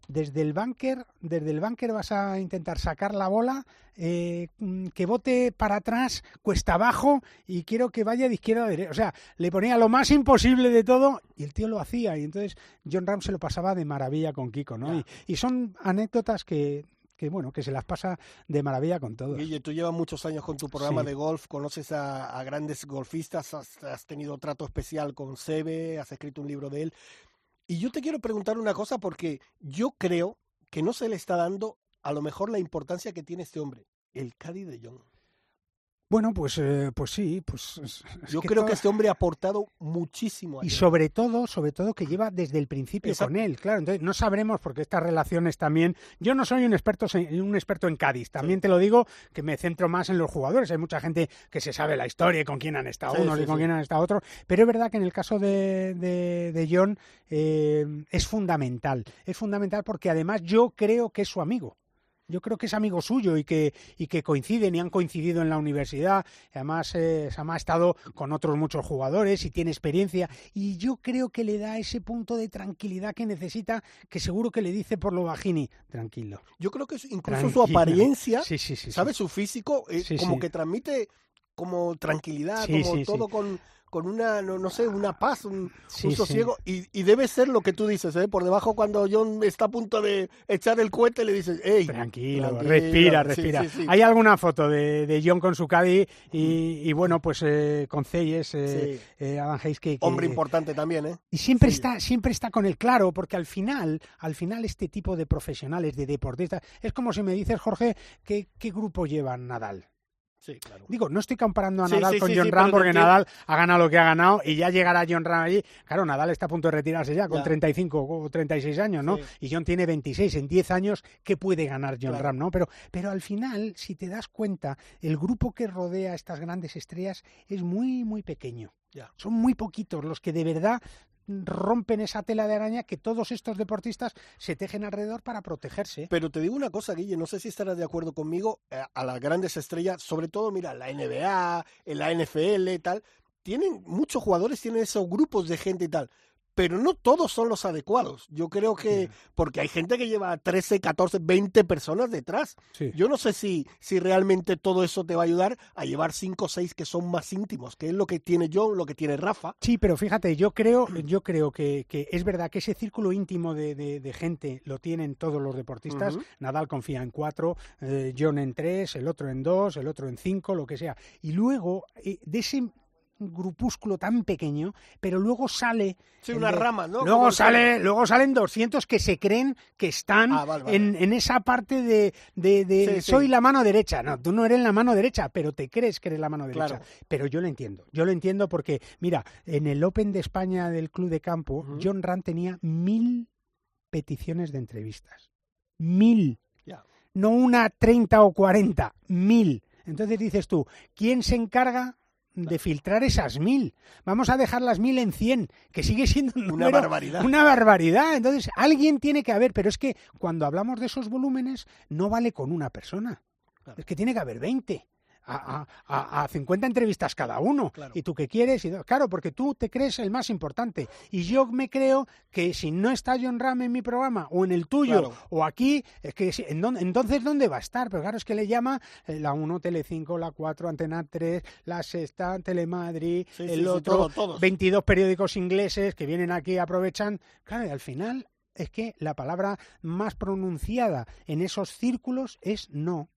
desde el bunker, desde el bunker vas a intentar sacar la bola, eh, que bote para atrás, cuesta abajo, y quiero que vaya de izquierda a derecha. O sea, le ponía lo más imposible de todo, y el tío lo hacía, y entonces John Ram se lo pasaba de maravilla con Kiko, ¿no? Y, y son anécdotas que, que, bueno, que se las pasa de maravilla con todos. Guille, tú llevas muchos años con tu programa Sí. de golf, conoces a, a grandes golfistas, has, has tenido trato especial con Sebe, has escrito un libro de él. Y yo te quiero preguntar una cosa porque yo creo que no se le está dando a lo mejor la importancia que tiene este hombre, el Caddy de John. Bueno, pues, eh, pues sí, pues es- es Yo creo todo- que este hombre ha aportado muchísimo. a y sobre todo, sobre todo que lleva desde el principio Exacto. con él, claro. Entonces no sabremos porque estas relaciones también. Yo no soy un experto en- un experto en Cádiz. También te lo digo que me centro más en los jugadores. Hay mucha gente que se sabe la historia y con quién han estado Sí, unos sí, y con quién han estado otros. Pero es verdad que en el caso de, de, de John eh, es fundamental. Es fundamental porque además yo creo que es su amigo. Yo creo que es amigo suyo y que, y que coinciden y han coincidido en la universidad. Además, eh, Sama ha estado con otros muchos jugadores y tiene experiencia. Y yo creo que le da ese punto de tranquilidad que necesita, que seguro que le dice por lo bajini, tranquilo. Yo creo que incluso Tranquilo. su apariencia, Sí, sí, sí. ¿sabes? Su físico, eh, como que transmite como tranquilidad, como todo con, con una, no, no sé, una paz, un, Sí, un sí. sosiego. Y, y debe ser lo que tú dices, ¿eh? Por debajo, cuando John está a punto de echar el cohete, le dices, hey, Tranquilo, tranquilo". respira, respira. sí, sí. Hay alguna foto de, de John con su caddy y, y bueno, pues eh, con Ceyes, eh, eh, Hayes, que, que- Hombre importante también, ¿eh? Y siempre está, siempre está con el claro, porque al final, al final este tipo de profesionales, de deportistas, es como si me dices, Jorge, ¿qué, qué grupo lleva Nadal? Sí, claro. Digo, no estoy comparando a Sí, Nadal sí, con John Ram porque. Nadal ha ganado lo que ha ganado y ya llegará John Ram allí. Claro, Nadal está a punto de retirarse ya con Ya. 35 o 36 años, ¿no? Y John tiene 26. En 10 años, ¿qué puede ganar John Claro. Ram, no? Pero, pero al final, si te das cuenta, el grupo que rodea a estas grandes estrellas es muy, muy pequeño. Ya. Son muy poquitos los que de verdad rompen esa tela de araña que todos estos deportistas se tejen alrededor para protegerse. Pero te digo una cosa, Guille, no sé si estarás de acuerdo conmigo, eh, a las grandes estrellas, sobre todo, mira, la NBA, la NFL y tal, tienen, muchos jugadores tienen esos grupos de gente y tal, pero no todos son los adecuados. Yo creo que, porque hay gente que lleva 13, 14, 20 personas detrás. Sí. Yo no sé si, si realmente todo eso te va a ayudar a llevar 5 o 6 que son más íntimos, que es lo que tiene John, lo que tiene Rafa. Sí, pero fíjate, yo creo, [clears throat] yo creo que, que es verdad que ese círculo íntimo de, de- de gente lo tienen todos los deportistas. Nadal confía en cuatro, eh, John en tres, el otro en dos, el otro en cinco, lo que sea. Y luego, eh, de ese grupúsculo tan pequeño, pero luego sale Sí, el una de- rama, ¿no? Luego el sale, luego salen 200 que se creen que están Ah, vale, vale. En, en esa parte de, de- de Sí, sí. soy la mano derecha. No, tú no eres la mano derecha, pero te crees que eres la mano derecha. Claro. Pero yo lo entiendo. Yo lo entiendo porque, mira, en el Open de España del Club de Campo. John Rand tenía mil peticiones de entrevistas. Mil. No una 30 o 40, mil. Entonces dices tú, ¿quién se encarga de filtrar esas mil? Vamos a dejar las mil en 100, que sigue siendo un Una barbaridad. Una barbaridad. Entonces, alguien tiene que haber, pero es que cuando hablamos de esos volúmenes, no vale con una persona. Claro. Es que tiene que haber 20. A, a- a- a 50 entrevistas cada uno. Claro. ¿Y tú qué quieres? Y, claro, porque tú te crees el más importante. Y yo me creo que si no está John Ram en mi programa, o en el tuyo, Claro. o aquí, es que si- ¿en dónde- entonces ¿dónde va a estar? Pero claro, es que le llama eh, la 1, Telecinco, la 4, Antena 3, la Sexta, Telemadrid, Sí, el sí, sí, otro, todo, todos. 22 periódicos ingleses que vienen aquí aprovechan. Claro, y al final es que la palabra más pronunciada en esos círculos es no.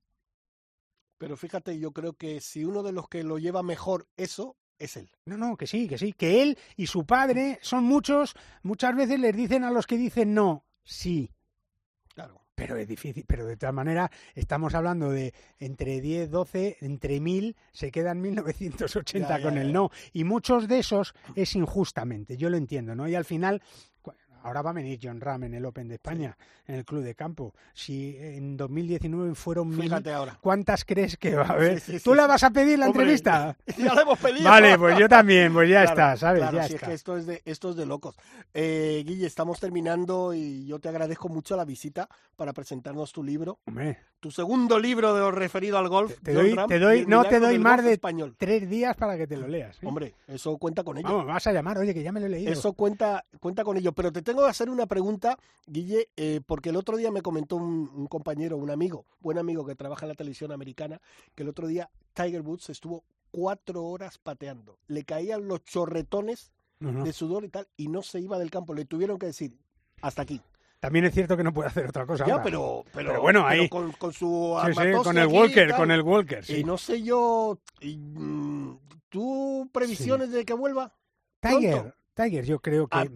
Pero fíjate, yo creo que si uno de los que lo lleva mejor eso, es él. No, no, que sí, que sí, que él y su padre son muchos, muchas veces les dicen a los que dicen no, sí, Claro. pero es difícil, pero de todas maneras estamos hablando de entre 10, 12, entre 1000 se quedan 1980 Ya, ya, con el no y muchos de esos es injustamente, yo lo entiendo, ¿no? Y al final Ahora va a venir John Ram en el Open de España, en el Club de Campo. Si en 2019 fueron mil, Fíjate ahora. ¿cuántas crees que va a haber? Sí, sí, sí, ¿Tú la sí. vas a pedir la Hombre, entrevista? [laughs] Ya la hemos pedido. Vale, pues yo también, pues ya Claro, está, ¿sabes? claro, ya si está. es que esto es de, esto es de locos. Eh, Guille, estamos terminando y yo te agradezco mucho la visita para presentarnos tu libro, Hombre, tu segundo libro referido al golf. te John doy, Ram te doy, no te doy más de español. tres días para que te lo leas. ¿eh? Hombre, eso cuenta con ello. Vamos, me vas a llamar, oye, que ya me lo he leído. Eso cuenta, cuenta con ello. Pero te tengo que hacer una pregunta, Guille, eh, porque el otro día me comentó un, un compañero, un amigo, buen amigo que trabaja en la televisión americana, que el otro día Tiger Woods estuvo cuatro horas pateando. Le caían los chorretones de sudor y tal, y no se iba del campo. Le tuvieron que decir, hasta aquí. También es cierto que no puede hacer otra cosa. Ya, ahora. pero, pero, Pero bueno, pero ahí- con, con su Sí, sí, con el y Walker, tal. con el Walker, sí. Y no sé yo, y, mm, ¿tú previsiones de que vuelva? Tiger. Tiger, yo creo que... Ah,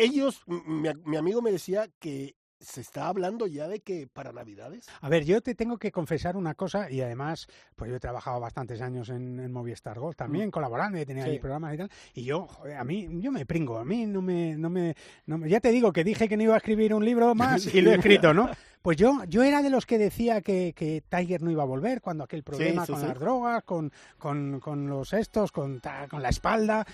Ellos, mi, mi amigo me decía que se está hablando ya de que para Navidades. A ver, yo te tengo que confesar una cosa y además, pues yo he trabajado bastantes años en, en Movistar Golf también, colaborando, y tenía Mm. Sí. ahí programas y tal, y yo, joder, a mí, yo me pringo, a mí no me, no me, no me- ya te digo que dije que no iba a escribir un libro [laughs] más y lo he escrito, ¿no? Pues yo, yo era de los que decía que, que Tiger no iba a volver cuando aquel problema sí, con sí. las drogas, con, con, con los estos, con, ta- con la espalda,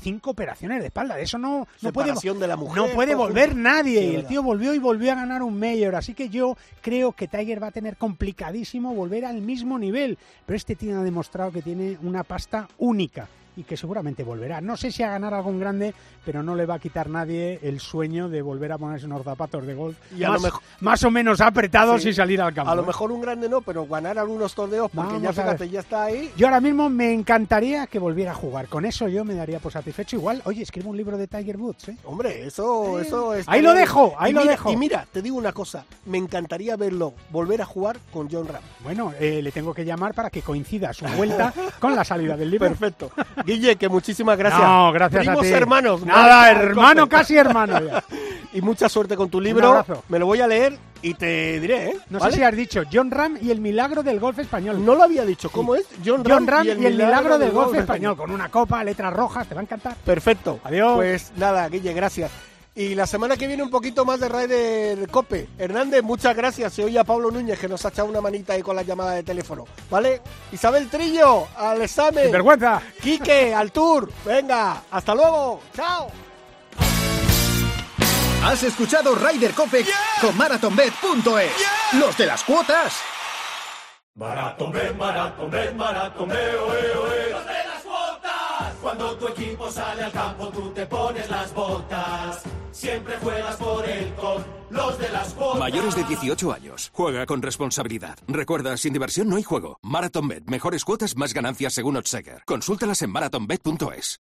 cinco operaciones de espalda, de eso no, no puede, de la mujer. no puede volver nadie. Y el tío volvió y volvió a ganar un mayor. Así que yo creo que Tiger va a tener complicadísimo volver al mismo nivel. Pero este tío ha demostrado que tiene una pasta única. Y que seguramente volverá. No sé si a ganar algún grande, pero no le va a quitar nadie el sueño de volver a ponerse unos zapatos de golf Y a más, lo mejor- más o menos apretados Sí. y salir al campo. A lo ¿eh? mejor un grande no, pero ganar algunos torneos porque Vamos ya fíjate, ya está ahí. Yo ahora mismo me encantaría que volviera a jugar. Con eso yo me daría por satisfecho. Igual, oye, escribo un libro de Tiger Woods, ¿eh? Hombre, eso, eso es. Ahí lo dejo, ahí Y lo mira- dejo. Y mira, te digo una cosa, me encantaría verlo volver a jugar con John Ram. Bueno, eh, le tengo que llamar para que coincida su vuelta [laughs] con la salida del libro. Perfecto. Guille, que muchísimas gracias. No, gracias Primos a ti. hermanos. Nada, hermano, casi hermano. ya. [laughs] Y mucha suerte con tu libro. abrazo. Me lo voy a leer y te diré, ¿eh? No ¿Vale? sé si has dicho John Ram y el milagro del golf español. No lo había dicho. ¿Cómo es? John Ram, John Ram y el, milagro, del golf español. Con una copa, letras rojas, te va a encantar. Perfecto. Adiós. Pues nada, Guille, gracias. Y la semana que viene un poquito más de Raider Cope. Hernández, muchas gracias. Se oye a Pablo Núñez que nos ha echado una manita ahí con la llamada de teléfono. ¿Vale? Isabel Trillo, al examen. Sin vergüenza. Quique, al tour. Venga, hasta luego. Chao. Has escuchado Ryder Cope con MarathonBet.es. Los de las cuotas. Maratón Bet, Maratón Bet, Maratón Bet, oe, oe. Los de las botas. Cuando tu equipo sale al campo, tú te pones las botas. Siempre juegas por el con los de las botas. Mayores de 18 años. Juega con responsabilidad. Recuerda, sin diversión no hay juego. Marathon Bet. Mejores cuotas, más ganancias según Odseger. Consúltalas en marathonbet.es.